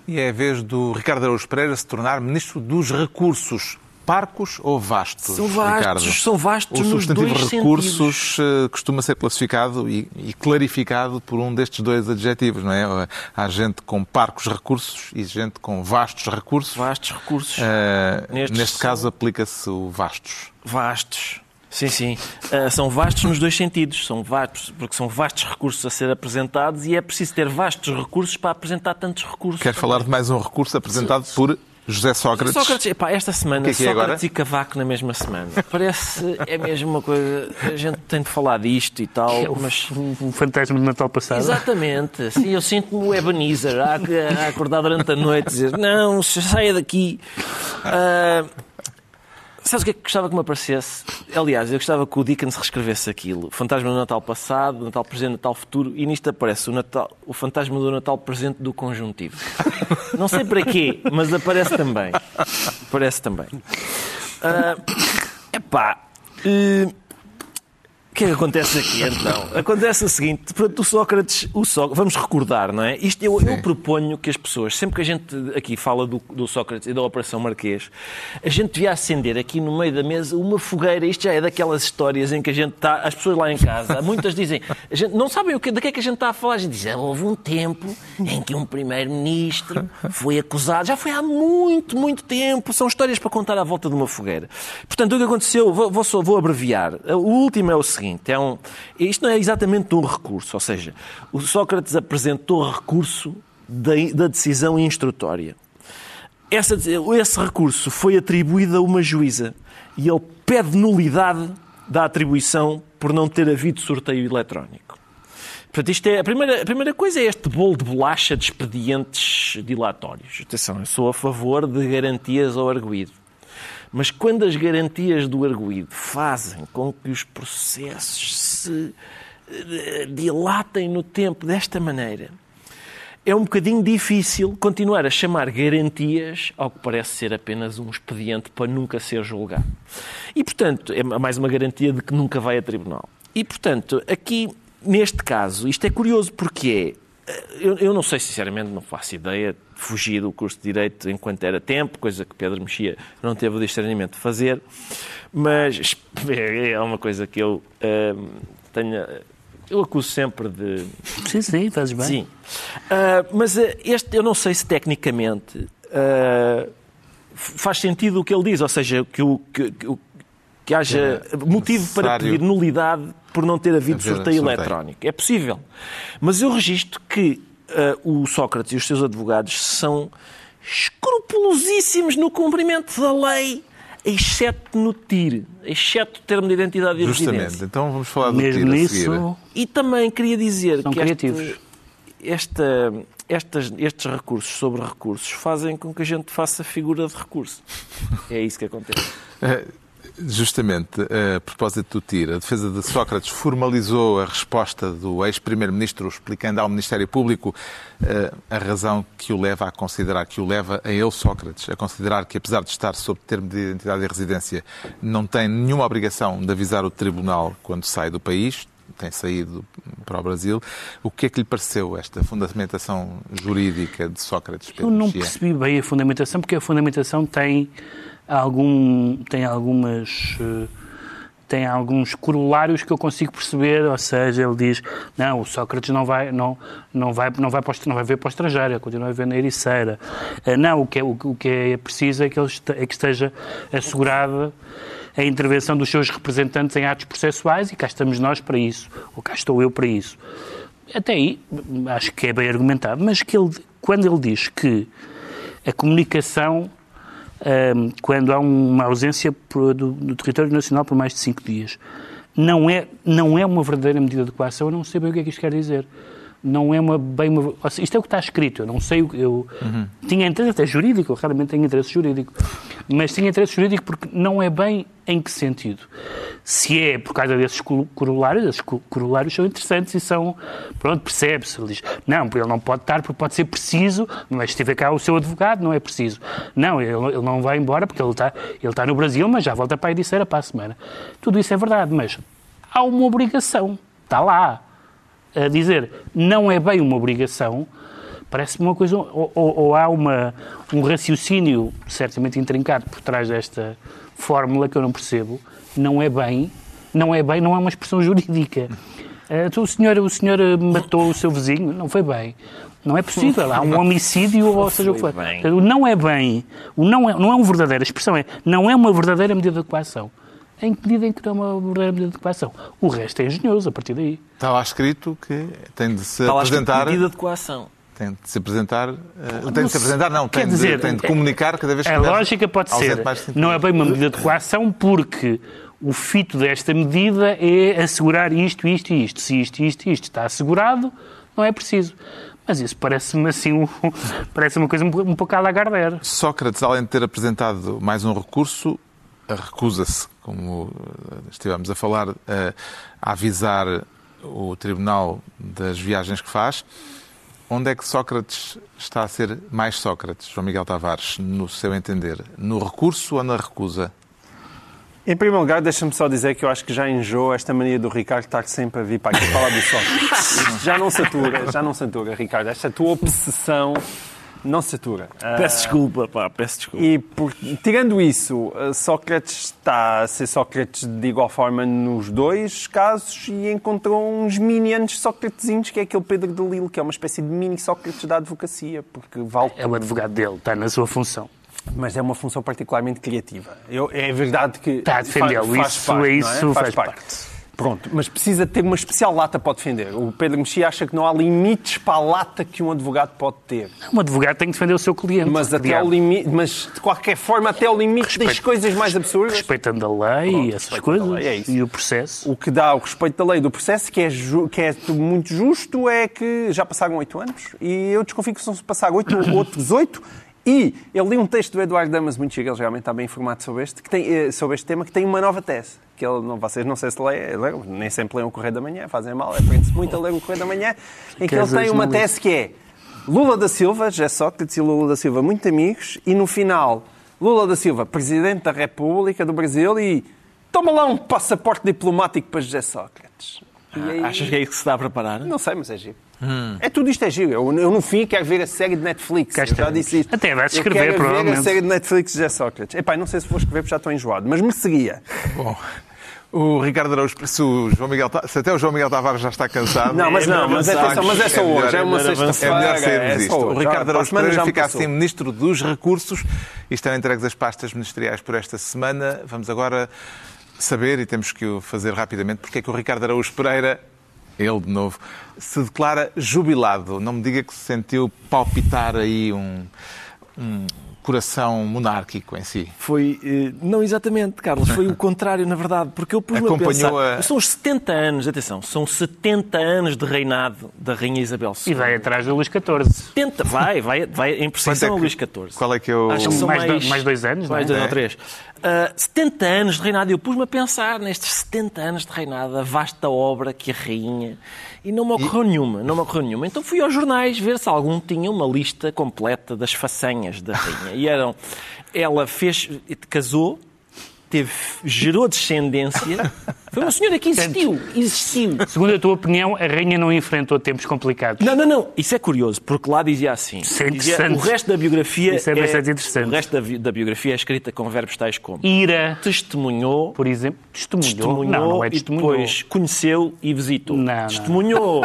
e é a vez do Ricardo Araújo Pereira se tornar ministro dos recursos. Parcos ou vastos, São vastos, Ricardo? são vastos O nos substantivo dois recursos eh, costuma ser classificado e, e clarificado por um destes dois adjetivos, não é? Há gente com parcos recursos e gente com vastos recursos. Vastos recursos. Nestes neste são- caso aplica-se o vastos. Vastos. Sim, sim. Ah, são vastos nos dois sentidos. São vastos, porque são vastos recursos a ser apresentados e é preciso ter vastos recursos para apresentar tantos recursos. Quero falar de mais um recurso apresentado por José Sócrates. Sócrates, epá, esta semana, que é que é Sócrates agora? e Cavaco na mesma semana. Parece, é mesmo uma coisa. A gente tem de falar disto e tal, É o, mas. o fantasma do Natal passado. Exatamente. Sim, eu sinto-me o Ebenezer a, a acordar durante a noite e dizer: Não, saia daqui. Ah, sabes o que é que gostava que me aparecesse? Aliás, eu gostava que o Dickens reescrevesse aquilo. Fantasma do Natal passado, Natal presente, Natal futuro, e nisto aparece o, Natal, o fantasma do Natal presente do conjuntivo. Não sei para quê, mas aparece também. Aparece também. Ah, epá. o que é que acontece aqui então? Acontece o seguinte, portanto, o Sócrates, o Só- vamos recordar, não é? Isto eu, eu proponho que as pessoas, sempre que a gente aqui fala do, do Sócrates e da Operação Marquês, a gente devia acender aqui no meio da mesa uma fogueira. Isto já é daquelas histórias em que a gente está, as pessoas lá em casa, muitas dizem, a gente não sabem o que, de que é que a gente está a falar. A gente diz, "Ah, houve um tempo em que um primeiro-ministro foi acusado, já foi há muito, muito tempo. São histórias para contar à volta de uma fogueira. Portanto, o que aconteceu, vou, vou, só- vou abreviar. O último é o seguinte: é um, isto não é exatamente um recurso, ou seja, o Sócrates apresentou recurso da, da decisão instrutória. Essa, esse recurso foi atribuído a uma juíza e ele pede nulidade da atribuição por não ter havido sorteio eletrónico. Portanto, isto é, a, primeira, a primeira coisa é este bolo de bolacha de expedientes dilatórios. Atenção, eu sou a favor de garantias ao arguído. Mas quando as garantias do arguído fazem com que os processos se eh, dilatem no tempo desta maneira, é um bocadinho difícil continuar a chamar garantias ao que parece ser apenas um expediente para nunca ser julgado. E, portanto, é mais uma garantia de que nunca vai a tribunal. E, portanto, aqui, neste caso, isto é curioso porque é. Eu, eu não sei, sinceramente, não faço ideia. Fugi do curso de Direito enquanto era tempo, coisa que Pedro Mexia não teve o discernimento de fazer, mas é uma coisa que eu hum, tenho. Eu acuso sempre de, Sim, sim, fazes bem. Sim. Ah, mas ah, este, eu não sei se tecnicamente f- faz sentido o que ele diz, ou seja, que, o, que, que que haja motivo para necessário pedir nulidade por não ter havido sorteio sorteio. eletrónico. É possível. Mas eu registro que ah, o Sócrates e os seus advogados são escrupulosíssimos no cumprimento da lei, exceto no TIR, exceto o termo de identidade e Justamente. residência. Então vamos falar do Mesmo seguir. nisso, E também queria dizer São que este- criativos. esta- estas- estes recursos sobre recursos fazem com que a gente faça figura de recurso. É isso que acontece. Justamente, a propósito do TIR, a defesa de Sócrates formalizou a resposta do ex-primeiro-ministro explicando ao Ministério Público eh, a razão que o leva a considerar, que o leva a ele, Sócrates, a considerar que apesar de estar sob termo de identidade e residência, não tem nenhuma obrigação de avisar o Tribunal quando sai do país, tem saído para o Brasil. O que é que lhe pareceu esta fundamentação jurídica de Sócrates? Eu não percebi bem a fundamentação, porque a fundamentação tem, algum, tem algumas. eh, Tem alguns corolários que eu consigo perceber, ou seja, ele diz, não, o Sócrates não vai, não, não vai, não vai, para não vai ver para o estrangeiro, continua a ver na Ericeira. Eh, Não, o que é, o, o que é preciso é que, ele é que esteja assegurada a intervenção dos seus representantes em atos processuais e cá estamos nós para isso, ou cá estou eu para isso. Até aí, acho que é bem argumentado, mas que ele, quando ele diz que a comunicação, hum, quando há uma ausência do, do território nacional por mais de cinco dias, não é, não é uma verdadeira medida de coação, eu não sei bem o que é que isto quer dizer. Não é uma, bem uma. Isto é o que está escrito. Eu não sei. o que- Eu tinha interesse até jurídico, eu realmente tenho interesse jurídico. Mas tinha interesse jurídico porque não é bem em que sentido. Se é por causa desses corolários, esses co- corolários são interessantes e são. Pronto, percebe-se. Ele diz: não, ele não pode estar porque pode ser preciso, mas se tiver cá o seu advogado, não é preciso. Não, ele, ele não vai embora porque ele está, ele está no Brasil, mas já volta para a Ericeira para a semana. Tudo isso é verdade, mas há uma obrigação. Está lá a dizer não é bem uma obrigação, parece-me uma coisa. Ou, ou- ou há uma, um raciocínio certamente intrincado por trás desta fórmula que eu não percebo. Não é bem, não é bem, não é uma expressão jurídica. Eh, então, o, senhor, o senhor eh, matou o seu vizinho, não foi bem. Não é possível, há um homicídio, ou seja o que for. não é bem, o não é, não é um verdadeiro, a expressão é não é uma verdadeira medida de coação. Em que medida em que não é uma verdadeira medida de coação? O resto é engenhoso a partir daí. Está lá escrito que tem de se Está lá apresentar. medida de coação. Tem de se apresentar. eh, tem de se apresentar, não. Quer Tem, dizer, de, tem de comunicar cada vez que A lógica pode ser, não é bem uma medida de coação, porque o fito desta medida é assegurar isto, isto e isto. Se isto, isto e isto está assegurado, não é preciso. Mas isso parece-me assim, um- parece uma coisa um, pouco- à Lagardère. Sócrates, além de ter apresentado mais um recurso, recusa-se, como eh, estivemos a falar, eh, a avisar o Tribunal das viagens que faz. Onde é que Sócrates está a ser mais Sócrates, João Miguel Tavares, no seu entender? No recurso ou na recusa? Em primeiro lugar, deixa-me só dizer que eu acho que já enjoou esta mania do Ricardo estar sempre a vir para aqui falar do Sócrates. Já não satura, já não satura, Ricardo. Esta tua obsessão não satura. Ah, Peço desculpa, pá, peço desculpa. E por- tirando isso, uh, Sócrates está a ser Sócrates de igual forma nos dois casos e encontrou uns minions Sócratesinhos, que é aquele Pedro de Lille, que é uma espécie de mini Sócrates da advocacia, porque vale É o advogado dele, está na sua função. mas é uma função particularmente criativa. Eu- é verdade que. Está a defendê-lo, faz isso- parte, não é? isso faz parte. Pronto, mas precisa ter uma especial lata para o defender. O Pedro Mexia acha que não há limites para a lata que um advogado pode ter. Um advogado tem que defender o seu cliente. Mas, até ao limite, mas de qualquer forma, até ao limite das Respeito- coisas mais absurdas. Respeitando a lei Pronto, e essas coisas, lei, é e o processo. O que dá o respeito da lei do processo, que é, ju- que é muito justo, é que já passaram oito anos e eu desconfio que se não se passar oito, outros oito. E eu li um texto do Eduardo Damas, muito chique, ele realmente está bem informado sobre este, que tem, eh, sobre este tema, que tem uma nova tese. Que ele, não, vocês não sei se leram, nem sempre leem o Correio da Manhã, fazem mal, aprende-se muito a ler o Correio da Manhã, em que Que ele tem uma li. tese que é Lula da Silva, José Sócrates e Lula da Silva, muito amigos, e no final, Lula da Silva, Presidente da República do Brasil, e toma lá um passaporte diplomático para José Sócrates. E aí- Achas que é isso que se dá a preparar? Não sei, mas é giro. É tudo isto é giro. Eu, eu, no fim quero ver a série de Netflix. Eu já disse isto. Até vais Eu escrever, quero ver a provavelmente. série de Netflix de José Sócrates. Epá, não sei se vou escrever porque já estou enjoado, mas me seguia. Bom, o Ricardo Araújo, se, o João Miguel, se até o João Miguel Tavares já está cansado... Não, mas não, mas é, melhor só, mas é só melhor- hoje, é uma É melhor sexta-feira. sairmos é disto. só O hoje. Ricardo Araújo semana Pereira fica passou. assim Ministro dos Recursos e estão entregues as pastas ministeriais por esta semana. Vamos agora saber, e temos que o fazer rapidamente, porque é que o Ricardo Araújo Pereira, ele de novo, se declara jubilado. Não me diga que se sentiu palpitar aí um, um coração monárquico em si. Foi, eh, não exatamente, Carlos, foi o contrário, na verdade, porque eu pus-me a Acompanhou pensar, a- são os 70 anos, atenção, são 70 anos de reinado da Rainha Isabel II. E vai atrás do Luís XIV. 70, vai, vai, vai em Quanto é precisão que- ao Luís XIV. qual é que é o- Acho que são Mais mais, do- mais dois anos, Mais não é? dois É. ou três. Ah, 70 anos de reinado. Eu pus-me a pensar nestes 70 anos de reinado, a vasta obra que a rainha... E não me ocorreu nenhuma, não me ocorreu nenhuma. Então fui aos jornais ver se algum tinha uma lista completa das façanhas da rainha. E eram... Ela fez... casou, teve, gerou descendência. Foi uma senhora que existiu, existiu. Segundo a tua opinião, a rainha não enfrentou tempos complicados. Não, não, não. Isso é curioso, porque lá dizia assim. Isso é Dizia, interessante. o resto da biografia Isso é bastante interessante. O resto da, da biografia é escrita com verbos tais como Ira, testemunhou, por exemplo, testemunhou. testemunhou, não, não é e testemunhou. depois conheceu e visitou. Não, não. Testemunhou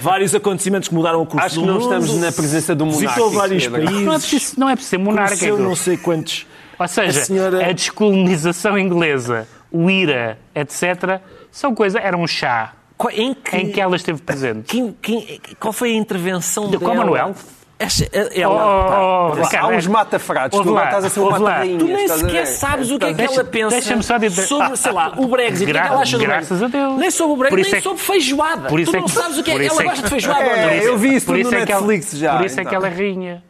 vários acontecimentos que mudaram o curso Acho do que não estamos na presença do monarca. Visitou vários Pedro. países. Não é preciso, não é preciso ser monarca. Conheceu não sei quantos. Ou seja, A senhora- a descolonização inglesa, o IRA, etc., são coisas. Era um chá Em que, em que ela esteve presente. quem- quem- qual foi a intervenção Do dela? Esta- Oh, ela, pá, oh, oh, Há uns mata-frados. Tu ouve agora lá, estás a ser um mata-rainhas. Tu nem sequer sabes o que é que Deixa- ela pensa sobre, sei lá, o Brexit. O que é que ela acha do graças Brexit? a Deus. Nem sobre o Brexit, Por isso nem é que- sobre feijoada. por isso tu é não que- sabes o que é. isso Ela é que- gosta de feijoada ou É, não? eu vi isso Por tudo isso no é que ela- Netflix já. Por isso é então. que ela é rainha.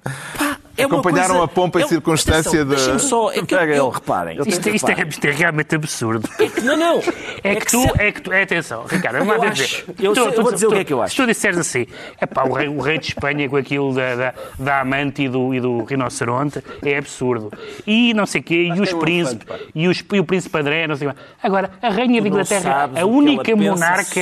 É Acompanharam coisa- a pompa e é- circunstância atenção, de- Deixa-me só. É que eu, eu, reparem. Isto, isto, é, reparem. isto é realmente absurdo. Não, não. É que, tu, se- é que tu, é, atenção, Ricardo, Eu lá acho- dizer. eu Tu- sei- eu tu- vou dizer o tu- que é que eu acho. Se tu disseres assim, é pá, o rei, o rei de Espanha com aquilo da, da, da amante e do, e do rinoceronte é absurdo. E não sei o quê, e os príncipes, e, os, e o príncipe André, não sei o quê. Agora, a rainha não Inglaterra, a o que única monarca,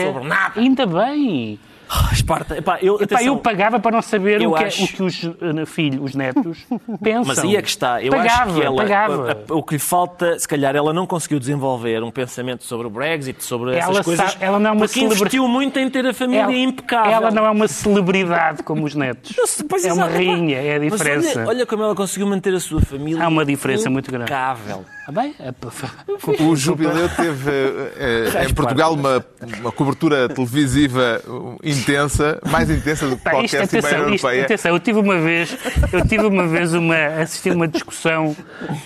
ainda bem. Ah, Esparta. Epá, eu, Epá, eu pagava para não saber o que, acho- o que os eh, filhos, os netos, pensam. Mas aí é que está. Eu pagava, acho que ela, pagava. a- a- o que lhe falta, se calhar, ela não conseguiu desenvolver um pensamento sobre o Brexit, sobre essas Ela coisas. sabe- ela não é uma porque celebra- investiu muito em ter a família ela, impecável. ela não é uma celebridade como os netos. Sei, é uma rainha, é a diferença. olha, olha como ela conseguiu manter a sua família Há uma diferença muito grande. Ah, bem, é, O jubileu teve eh, eh, em Portugal uma, uma cobertura televisiva uh, intensa, mais intensa do que Pá, isto, qualquer cimeira atenção, isto, europeia. atenção, eu tive uma vez, eu tive uma vez uma, assisti a uma discussão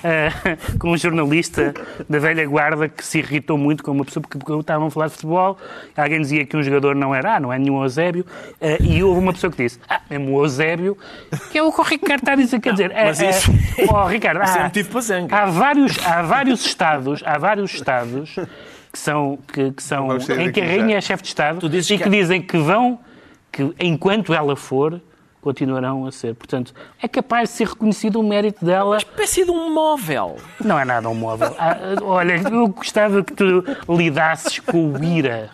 ah, com um jornalista da velha guarda que se irritou muito com uma pessoa porque, porque estavam a falar de futebol, alguém dizia que um jogador não era, ah, não é nenhum Eusébio, ah, e houve uma pessoa que disse, ah, mesmo o Eusébio, que é o que o Ricardo está a dizer, quer dizer, Mas é, isso- é, oh, Ricardo, Isso é há- motivo para zanga. Há vários, há vários estados, há vários estados que são, que, que são em que a daqui já. rainha é chefe de Estado e que que- dizem que vão, que enquanto ela for, continuarão a ser. Portanto, é capaz de ser reconhecido o mérito dela. Espécie de um móvel. Não é nada um móvel. Ah, olha, eu gostava que tu lidasses com o IRA.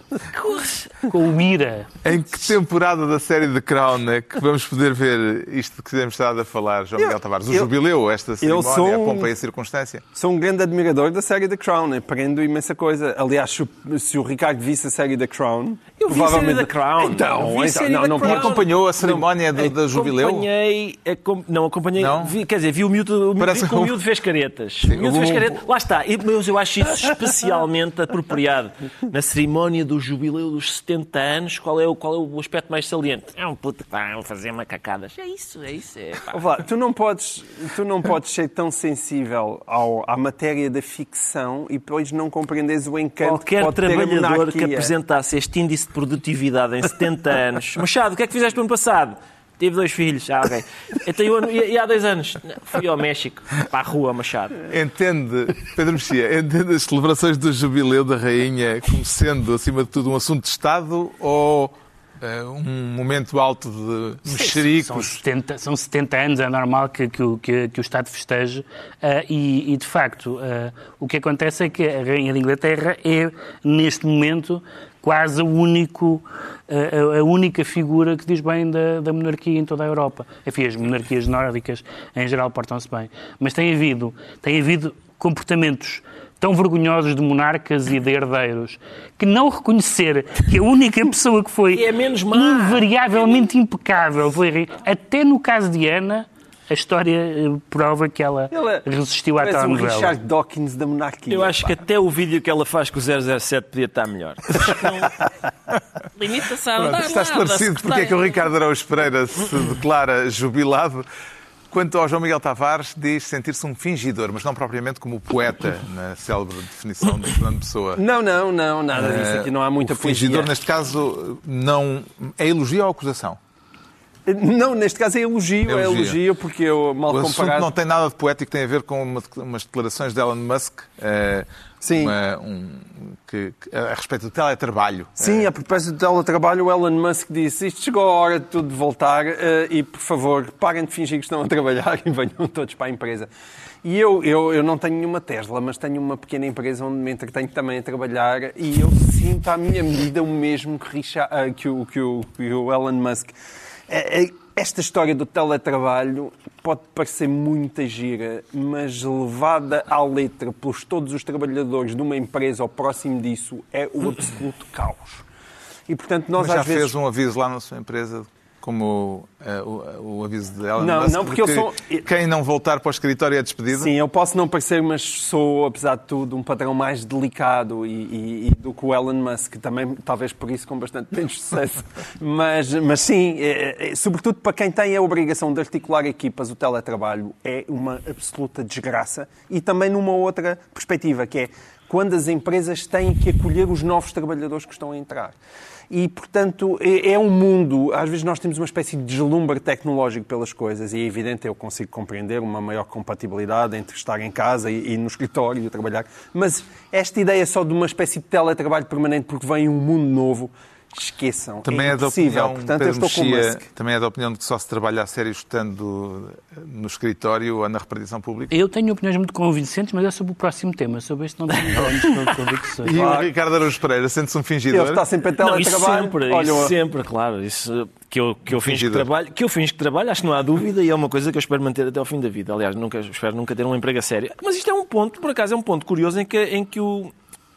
Com o IRA. Em que temporada da série The Crown é que vamos poder ver isto que temos estado a falar, João Miguel Tavares? O eu- jubileu, esta cerimónia, sou a um- pompa e a circunstância? Sou um grande admirador da série The Crown. Aprendo imensa coisa. Aliás, se o, se o Ricardo visse a série The Crown... Eu vi provavelmente... The Crown. Então, vi não, The não Crown. pode- Acompanhou a cerimónia do, da jubileu? Acompanhei, acom- não, acompanhei, Não? Vi, quer dizer, vi o miúdo, o miúdo, Parece vi que o um- miúdo fez caretas. o miúdo o- fez caretas. Lá está, E- mas eu acho isso especialmente apropriado. Na cerimónia do jubileu dos 70 anos, qual é o, qual é o aspecto mais saliente? É um puto que vai fazer macacadas. É isso, é isso. É, lá, tu não podes, tu não podes ser tão sensível ao, à matéria da ficção e depois não compreenderes o encanto que Qualquer pode ter a trabalhador que apresentasse este índice de produtividade em 70 anos. Machado, o que é que fizeste no ano passado? Tive dois filhos. Ah, ok. Então, eu, e, e há dois anos? Fui ao México, para a rua, Machado. Entende, Pedro Mexia, entende as celebrações do jubileu da rainha como sendo, acima de tudo, um assunto de Estado ou eh, um momento alto de São mexericos? 70, são 70 anos, é normal que, que, o- que, que o Estado festeje ah, e, e, de facto, ah, o que acontece é que a Rainha de Inglaterra é, neste momento, quase o único, a, a única figura que diz bem da, da monarquia em toda a Europa. Enfim, as monarquias nórdicas, em geral, portam-se bem. Mas tem havido, tem havido comportamentos tão vergonhosos de monarcas e de herdeiros que não reconhecer que a única pessoa que foi Que é invariavelmente impecável foi. Até no caso de Ana, a história eh, prova que ela Ele resistiu à Parece um telenovela. Richard Dawkins da monarquia. Eu acho pá. que até o vídeo que ela faz com o 007 podia estar melhor. Limita-se a Pronto, andar está esclarecido porque é que o. Ricardo Araújo Pereira se declara jubilado. Quanto ao João Miguel Tavares, diz sentir-se um fingidor, mas não propriamente como o poeta, na célebre definição de Fernando Pessoa. Não, não, não, nada disso. Aqui não há muita o fingidor, poesia. neste caso, não é elogio ou acusação? Não, neste caso é elogio, é Elogio. elogio, porque eu, mal O assunto comparado... não tem nada de poético, tem a ver com uma- umas declarações de Elon Musk eh, Sim. uma- um- que- que- a respeito do teletrabalho. Sim, a propósito do teletrabalho, o Elon Musk disse isto chegou a hora de tudo voltar eh, e, por favor, parem de fingir que estão a trabalhar e venham todos para a empresa. E eu, eu, eu não tenho nenhuma Tesla, mas tenho uma pequena empresa onde me entretenho também a trabalhar e eu sinto à minha medida o mesmo que, Richard, ah, que, o, que, o, que o Elon Musk. Eh, eh, Esta história do teletrabalho pode parecer muita gira, mas levada à letra pelos todos os trabalhadores de uma empresa ou próximo disso é o absoluto caos. E portanto nós Mas já às vezes fez um aviso lá na sua empresa como eh, o, o aviso de Elon Não, Musk, não, porque eu sou- que Quem não voltar para o escritório é despedido? Sim, eu posso não parecer, mas sou, apesar de tudo, um padrão mais delicado e, e- e do que o Elon Musk, também, talvez por isso, com bastante menos sucesso. mas, mas sim, é- é- sobretudo para quem tem a obrigação de articular equipas, o teletrabalho é uma absoluta desgraça. E também numa outra perspectiva, que é quando as empresas têm que acolher os novos trabalhadores que estão a entrar. E, portanto, é é um mundo. Às vezes nós temos uma espécie de deslumbre tecnológico pelas coisas, e é evidente, eu consigo compreender uma maior compatibilidade entre estar em casa e, e no escritório e trabalhar. Mas esta ideia só de uma espécie de teletrabalho permanente porque vem um mundo novo, esqueçam. Também é é, da opinião, Portanto, eu estou Mexia, também é da opinião de que só se trabalha a sério estando no escritório ou na repartição pública? Eu tenho opiniões muito convincentes, mas é sobre o próximo tema. Sobre este não tenho grandes convicções. E Claro. o Ricardo Araújo Pereira sente-se um Ele fingidor? está sempre a Não, teletrabalho. sempre, Olha, isso sempre, claro. Isso, que eu, que eu finjo que trabalho, que eu finjo que trabalho, acho que não há dúvida, e é uma coisa que eu espero manter até ao fim da vida. Aliás, nunca, espero nunca ter um emprego a sério. Mas isto é um ponto, por acaso, é um ponto curioso em que, em que o,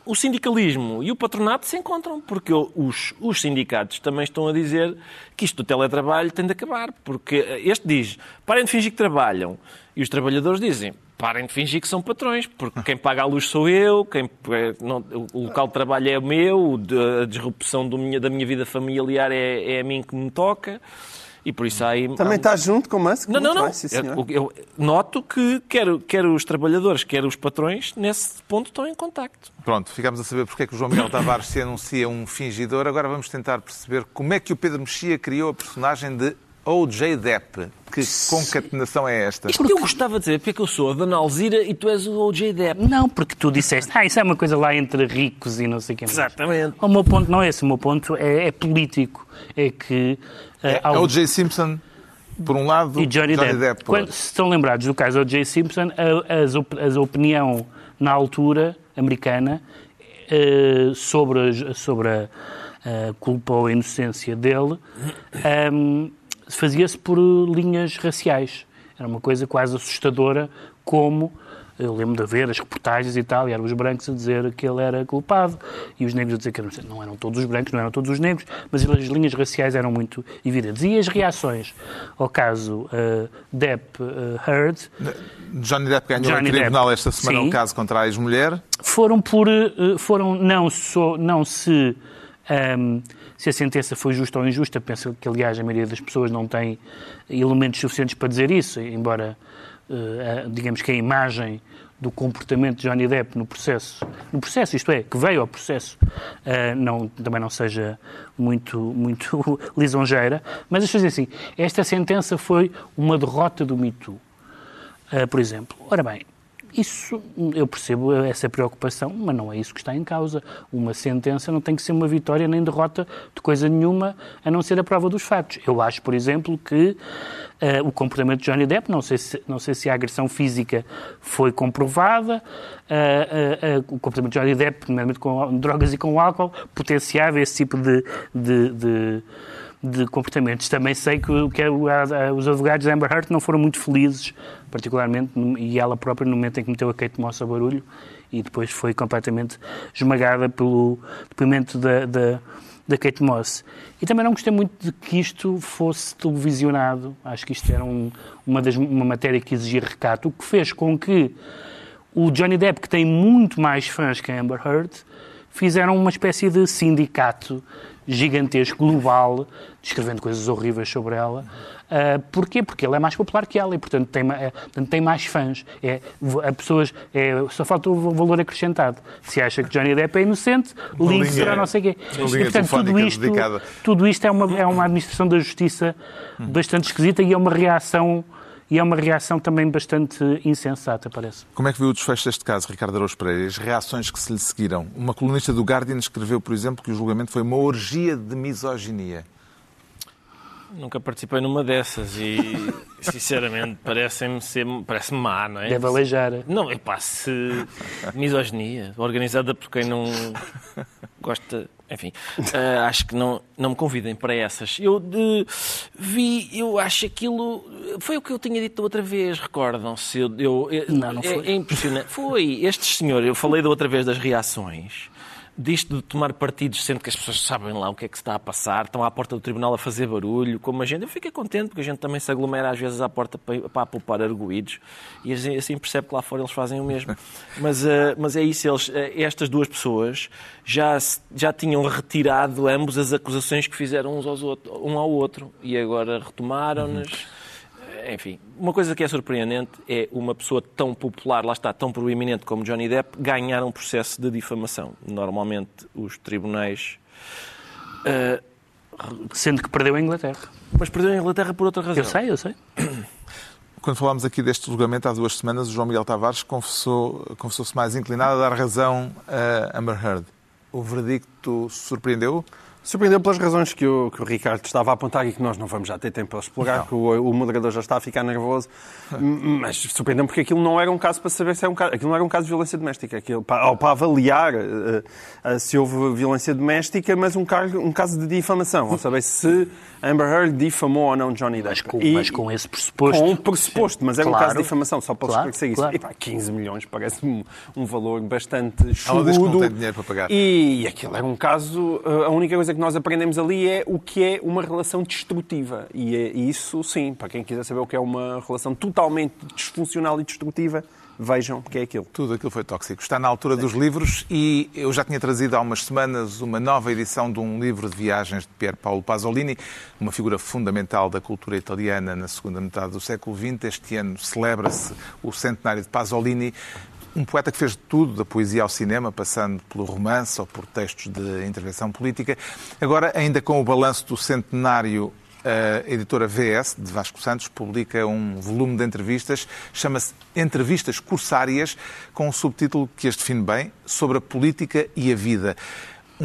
o sindicalismo e o patronato se encontram, porque os, os sindicatos também estão a dizer que isto do teletrabalho tem de acabar, porque este diz, parem de fingir que trabalham, e os trabalhadores dizem, parem de fingir que são patrões, porque quem paga a luz sou eu, quem, eh, não- o local de trabalho é o meu, a disrupção minha- da minha vida familiar é, é a mim que me toca, e por isso há aí... Também há- está junto com o Musk? não, não, não. bem, sim. Eu, eu noto que quer, quer os trabalhadores, quer os patrões, nesse ponto estão em contacto. Pronto, ficámos a saber porque é que o João Miguel Tavares se anuncia um fingidor. Agora vamos tentar perceber como é que o Pedro Mexia criou a personagem de O.J. Depp. Que concatenação é esta? Isto que eu gostava de dizer, porque é que eu sou a Dona Alzira e tu és o O.J. Depp. Não, porque tu disseste, ah, isso é uma coisa lá entre ricos e não sei quem mais. Exatamente. O meu ponto não é esse, o meu ponto é, é político. É que. eh, É ao- O.J. Simpson, por um lado, e Johnny, Depp. por Quando, outro. se estão lembrados do caso O.J. Simpson, a, as opinião na altura americana eh, sobre, a- sobre a, a culpa ou a inocência dele ehm, fazia-se por linhas raciais. Era uma coisa quase assustadora, como eu lembro de ver as reportagens e tal, e eram os brancos a dizer que ele era culpado, e os negros a dizer que eram- não eram todos os brancos, não eram todos os negros, mas as linhas raciais eram muito evidentes. E as reações ao caso uh, Depp uh, Heard Johnny Depp ganhou Johnny em tribunal Depp. esta semana Sim. um caso contra a ex-mulher. foram por uh, foram não só não se um, se a sentença foi justa ou injusta, penso que aliás a maioria das pessoas não tem elementos suficientes para dizer isso, embora a- digamos que a imagem do comportamento de Johnny Depp no processo, no processo, isto é, que veio ao processo, uh, não, também não seja muito, muito lisonjeira, mas eu dizer assim, esta sentença foi uma derrota do Me Too. Uh, por exemplo. Ora bem, isso eu percebo essa preocupação, mas não é isso que está em causa. Uma sentença não tem que ser uma vitória nem derrota de coisa nenhuma, a não ser a prova dos fatos. Eu acho, por exemplo, que uh, o comportamento de Johnny Depp, não sei se, não sei se a agressão física foi comprovada, uh, uh, o comportamento de Johnny Depp, nomeadamente com drogas e com álcool, potenciava esse tipo de- de- de de comportamentos. Também sei que, que a- os advogados de Amber Heard não foram muito felizes, particularmente, e ela própria, no momento em que meteu a Kate Moss a barulho, e depois foi completamente esmagada pelo depoimento da, da, da Kate Moss. E também não gostei muito de que isto fosse televisionado. Acho que isto era um- uma, das, uma matéria que exigia recato, o que fez com que o Johnny Depp, que tem muito mais fãs que a Amber Heard, fizeram uma espécie de sindicato gigantesco, global, descrevendo coisas horríveis sobre ela. Ah, porquê? Porque ele é mais popular que ela e, portanto, tem, é, portanto, tem mais fãs. É, a pessoas, é, só falta o valor acrescentado. Se acha que Johnny Depp é inocente, linha- será não sei o quê. E, portanto, tudo isto, dedicada. tudo isto é uma, é uma administração da justiça bastante esquisita e é uma reação e é uma reação também bastante insensata, parece. Como é que viu o desfecho deste caso, Ricardo Araújo Pereira? As reações que se lhe seguiram? Uma colunista do Guardian escreveu, por exemplo, que o julgamento foi uma orgia de misoginia. Nunca participei numa dessas e, sinceramente, parecem-me ser, parece má, não é? Deve aleijar. Não, é pá, se misoginia, organizada por quem não gosta, enfim, ah, acho que não, não me convidem para essas. Eu de- vi, eu acho aquilo, foi o que eu tinha dito outra vez, recordam-se? Eu, eu- Não, não é- foi. É, impressionante. Foi, este senhor, eu falei da outra vez das reações. Disto de tomar partidos, sendo que as pessoas sabem lá o que é que se está a passar, estão à porta do tribunal a fazer barulho, como a gente. Eu fiquei contente, porque a gente também se aglomera às vezes à porta para, para poupar arguídos, e assim, percebe que lá fora eles fazem o mesmo. Mas, eh, mas é isso, eles, eh, estas duas pessoas já, já tinham retirado ambos as acusações que fizeram uns aos outro, um ao outro, e agora retomaram-nas. Enfim, uma coisa que é surpreendente é uma pessoa tão popular, lá está, tão proeminente como Johnny Depp, ganhar um processo de difamação. Normalmente os tribunais. eh, Sendo que perdeu a Inglaterra. mas perdeu a Inglaterra por outra razão. Eu sei, eu sei. Quando falámos aqui deste julgamento há duas semanas, o João Miguel Tavares confessou- confessou-se mais inclinado a dar razão a Amber Heard. O verdicto surpreendeu? Surpreendeu pelas razões que o, que o Ricardo estava a apontar e que nós não vamos já ter tempo para explorar, que o, o moderador já está a ficar nervoso. M- Mas surpreendeu porque aquilo não era um caso para saber se é um caso. Aquilo não era um caso de violência doméstica. Aquilo, para, ou para avaliar eh, eh, se houve violência doméstica, mas um, cargo, um caso de difamação. Ou saber se Amber Heard difamou ou não Johnny Depp. Mas com, E- mas com esse pressuposto. com um pressuposto, mas era um Claro. caso de difamação, só para Claro, esclarecer isso. claro. E pá, 15 milhões parece um, um valor bastante Ela diz que não tem dinheiro para pagar. E aquilo era um caso. uh, A única coisa que nós aprendemos ali é o que é uma relação destrutiva. E é isso, sim, para quem quiser saber o que é uma relação totalmente disfuncional e destrutiva, vejam o que é aquilo. Tudo aquilo foi tóxico. Está na altura dos livros e eu já tinha trazido há umas semanas uma nova edição de um livro de viagens de Pier Paolo Pasolini, uma figura fundamental da cultura italiana na segunda metade do século XX. Este ano celebra-se o centenário de Pasolini. Um poeta que fez de tudo, da poesia ao cinema, passando pelo romance ou por textos de intervenção política. Agora, ainda com o balanço do centenário a editora VS, de Vasco Santos, publica um volume de entrevistas, chama-se Entrevistas Corsárias, com um subtítulo que as define bem, sobre a política e a vida.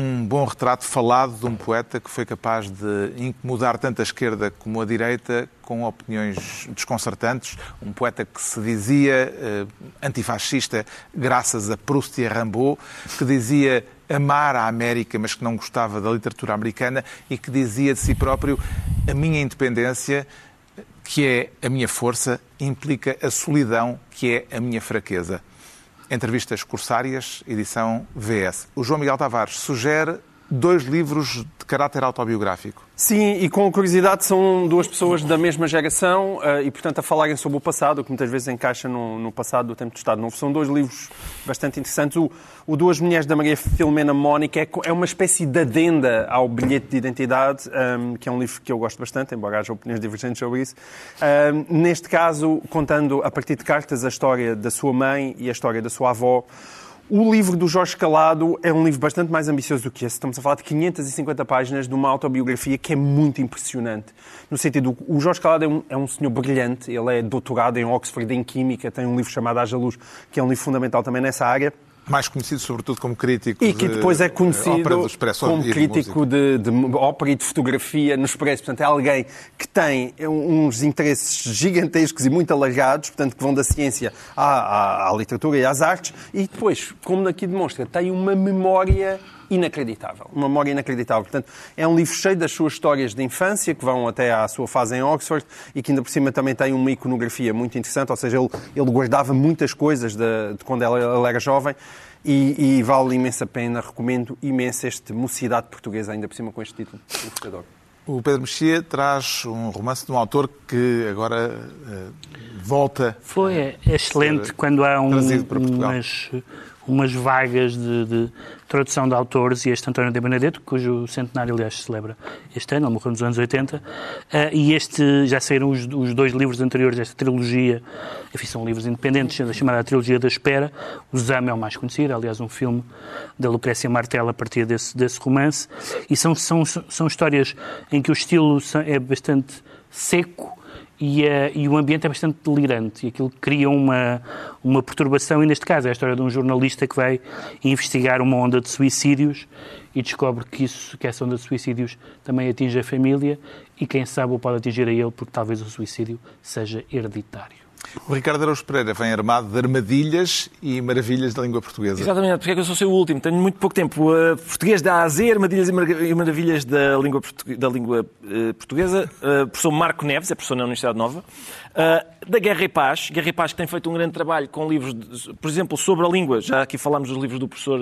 Um bom retrato falado de um poeta que foi capaz de incomodar tanto a esquerda como a direita com opiniões desconcertantes. Um poeta que se dizia eh, antifascista graças a Proust e a Rimbaud, que dizia amar a América, mas que não gostava da literatura americana e que dizia de si próprio a minha independência, que é a minha força, implica a solidão, que é a minha fraqueza. Entrevistas Corsárias, edição VS. O João Miguel Tavares sugere dois livros de caráter autobiográfico. Sim, e com curiosidade são duas pessoas da mesma geração eh, e, portanto, a falarem sobre o passado, que muitas vezes encaixa no, no passado do tempo do Estado Novo. São dois livros bastante interessantes. O, o Duas Mulheres da Maria Filomena Mónica é, é uma espécie de adenda ao bilhete de identidade, ehm, que é um livro que eu gosto bastante, embora haja opiniões divergentes sobre isso. Ehm, neste caso, contando a partir de cartas a história da sua mãe e a história da sua avó. O livro do Jorge Calado é um livro bastante mais ambicioso do que esse. Estamos a falar de 550 páginas de uma autobiografia que é muito impressionante. No sentido, o Jorge Calado é um, é um senhor brilhante, ele é doutorado em Oxford em Química, tem um livro chamado Haja Luz, que é um livro fundamental também nessa área. Mais conhecido, sobretudo, como crítico E que de depois é do conhecido Expresso como crítico de, de ópera e de fotografia no Expresso. Portanto, é alguém que tem uns interesses gigantescos e muito alargados, portanto, que vão da ciência à, à- à literatura e às artes. E depois, como aqui demonstra, tem uma memória inacreditável. Uma memória inacreditável. Portanto, é um livro cheio das suas histórias de infância, que vão até à sua fase em Oxford, e que ainda por cima também tem uma iconografia muito interessante, ou seja, ele, ele guardava muitas coisas de, de quando ele, ele era jovem, e, e vale imensa pena, recomendo imenso este Mocidade Portuguesa, ainda por cima com este título, confortador. O Pedro Mexia traz um romance de um autor que agora eh, volta. Foi é, excelente quando há um- trazido para Portugal. umas, umas vagas de, de tradução de autores e este António de Benedetto, cujo centenário, aliás, se celebra este ano, ele morreu nos anos 80, eh, e este, já saíram os, os dois livros anteriores desta trilogia, enfim, são livros independentes, chamada Trilogia da Espera, o Zama é o mais conhecido, aliás, um filme da Lucrécia Martel a partir desse, desse romance, e são, são, são histórias em que o estilo é bastante seco, e, eh, e o ambiente é bastante delirante e aquilo cria uma, uma perturbação e neste caso é a história de um jornalista que vai investigar uma onda de suicídios e descobre que, isso, que essa onda de suicídios também atinge a família e quem sabe o pode atingir a ele porque talvez o suicídio seja hereditário. O Ricardo Araújo Pereira vem armado de armadilhas e maravilhas da língua portuguesa. Exatamente, porque é que eu sou seu último? Tenho muito pouco tempo. Uh, português da A a Z, armadilhas e mar- maravilhas da língua, da língua uh, portuguesa. Uh, professor Marco Neves, é professor na Universidade Nova. Da Guerra e Paz. Guerra e Paz que tem feito um grande trabalho com livros, de- por exemplo, sobre a língua. Já aqui falámos dos livros do professor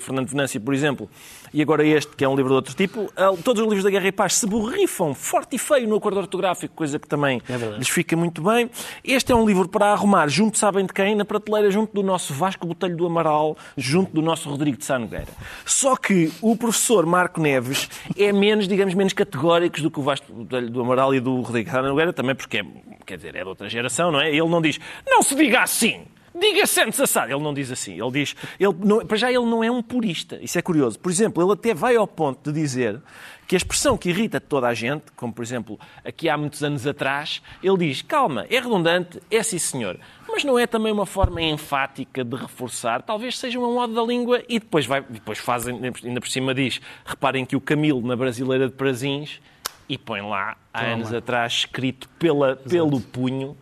Fernando Venâncio, por exemplo. E agora este, que é um livro de outro tipo. Uh, todos os livros da Guerra e Paz se borrifam forte e feio no acordo ortográfico, coisa que também verdade. lhes fica muito bem. Este é um livro para arrumar, junto, sabem de quem? Na prateleira, junto do nosso Vasco Botelho do Amaral, junto do nosso Rodrigo de Sá Nogueira. Só que o professor Marco Neves é menos, digamos, menos categórico do que o Vasco Botelho do Amaral e do Rodrigo de Sá Nogueira, também porque, é, quer dizer, é de outra geração, não é? Ele não diz, não se diga assim! Diga Santos Assado. Ele não diz assim. Ele diz. Ele não, para já, ele não é um purista. Isso é curioso. Por exemplo, ele até vai ao ponto de dizer que a expressão que irrita toda a gente, como por exemplo, aqui há muitos anos atrás, ele diz: calma, é redundante, é sim senhor. Mas não é também uma forma enfática de reforçar? Talvez seja uma moda da língua e depois, vai, depois fazem, ainda por cima diz: reparem que o Camilo na Brasileira de Prazins e põe lá, há anos atrás, escrito pela, pelo punho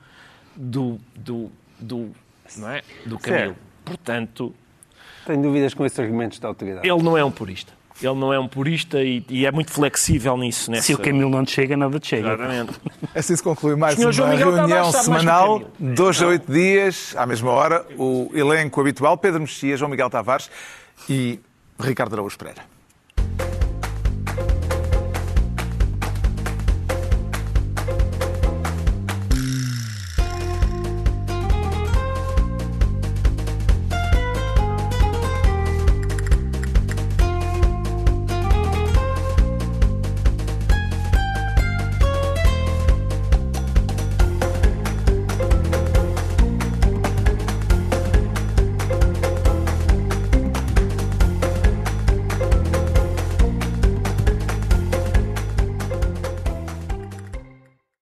do, do, do, não é? do Camilo. Certo. Portanto, Tenho dúvidas com esses argumentos da autoridade. ele não é um purista. Ele não é um purista e, e é muito flexível nisso. Nessa... Se o Camilo não te chega, nada te chega. Exatamente. Assim se conclui mais Senhor uma reunião semanal, dois a oito dias, à mesma hora, o elenco habitual, Pedro Mexia, João Miguel Tavares e Ricardo Araújo Pereira.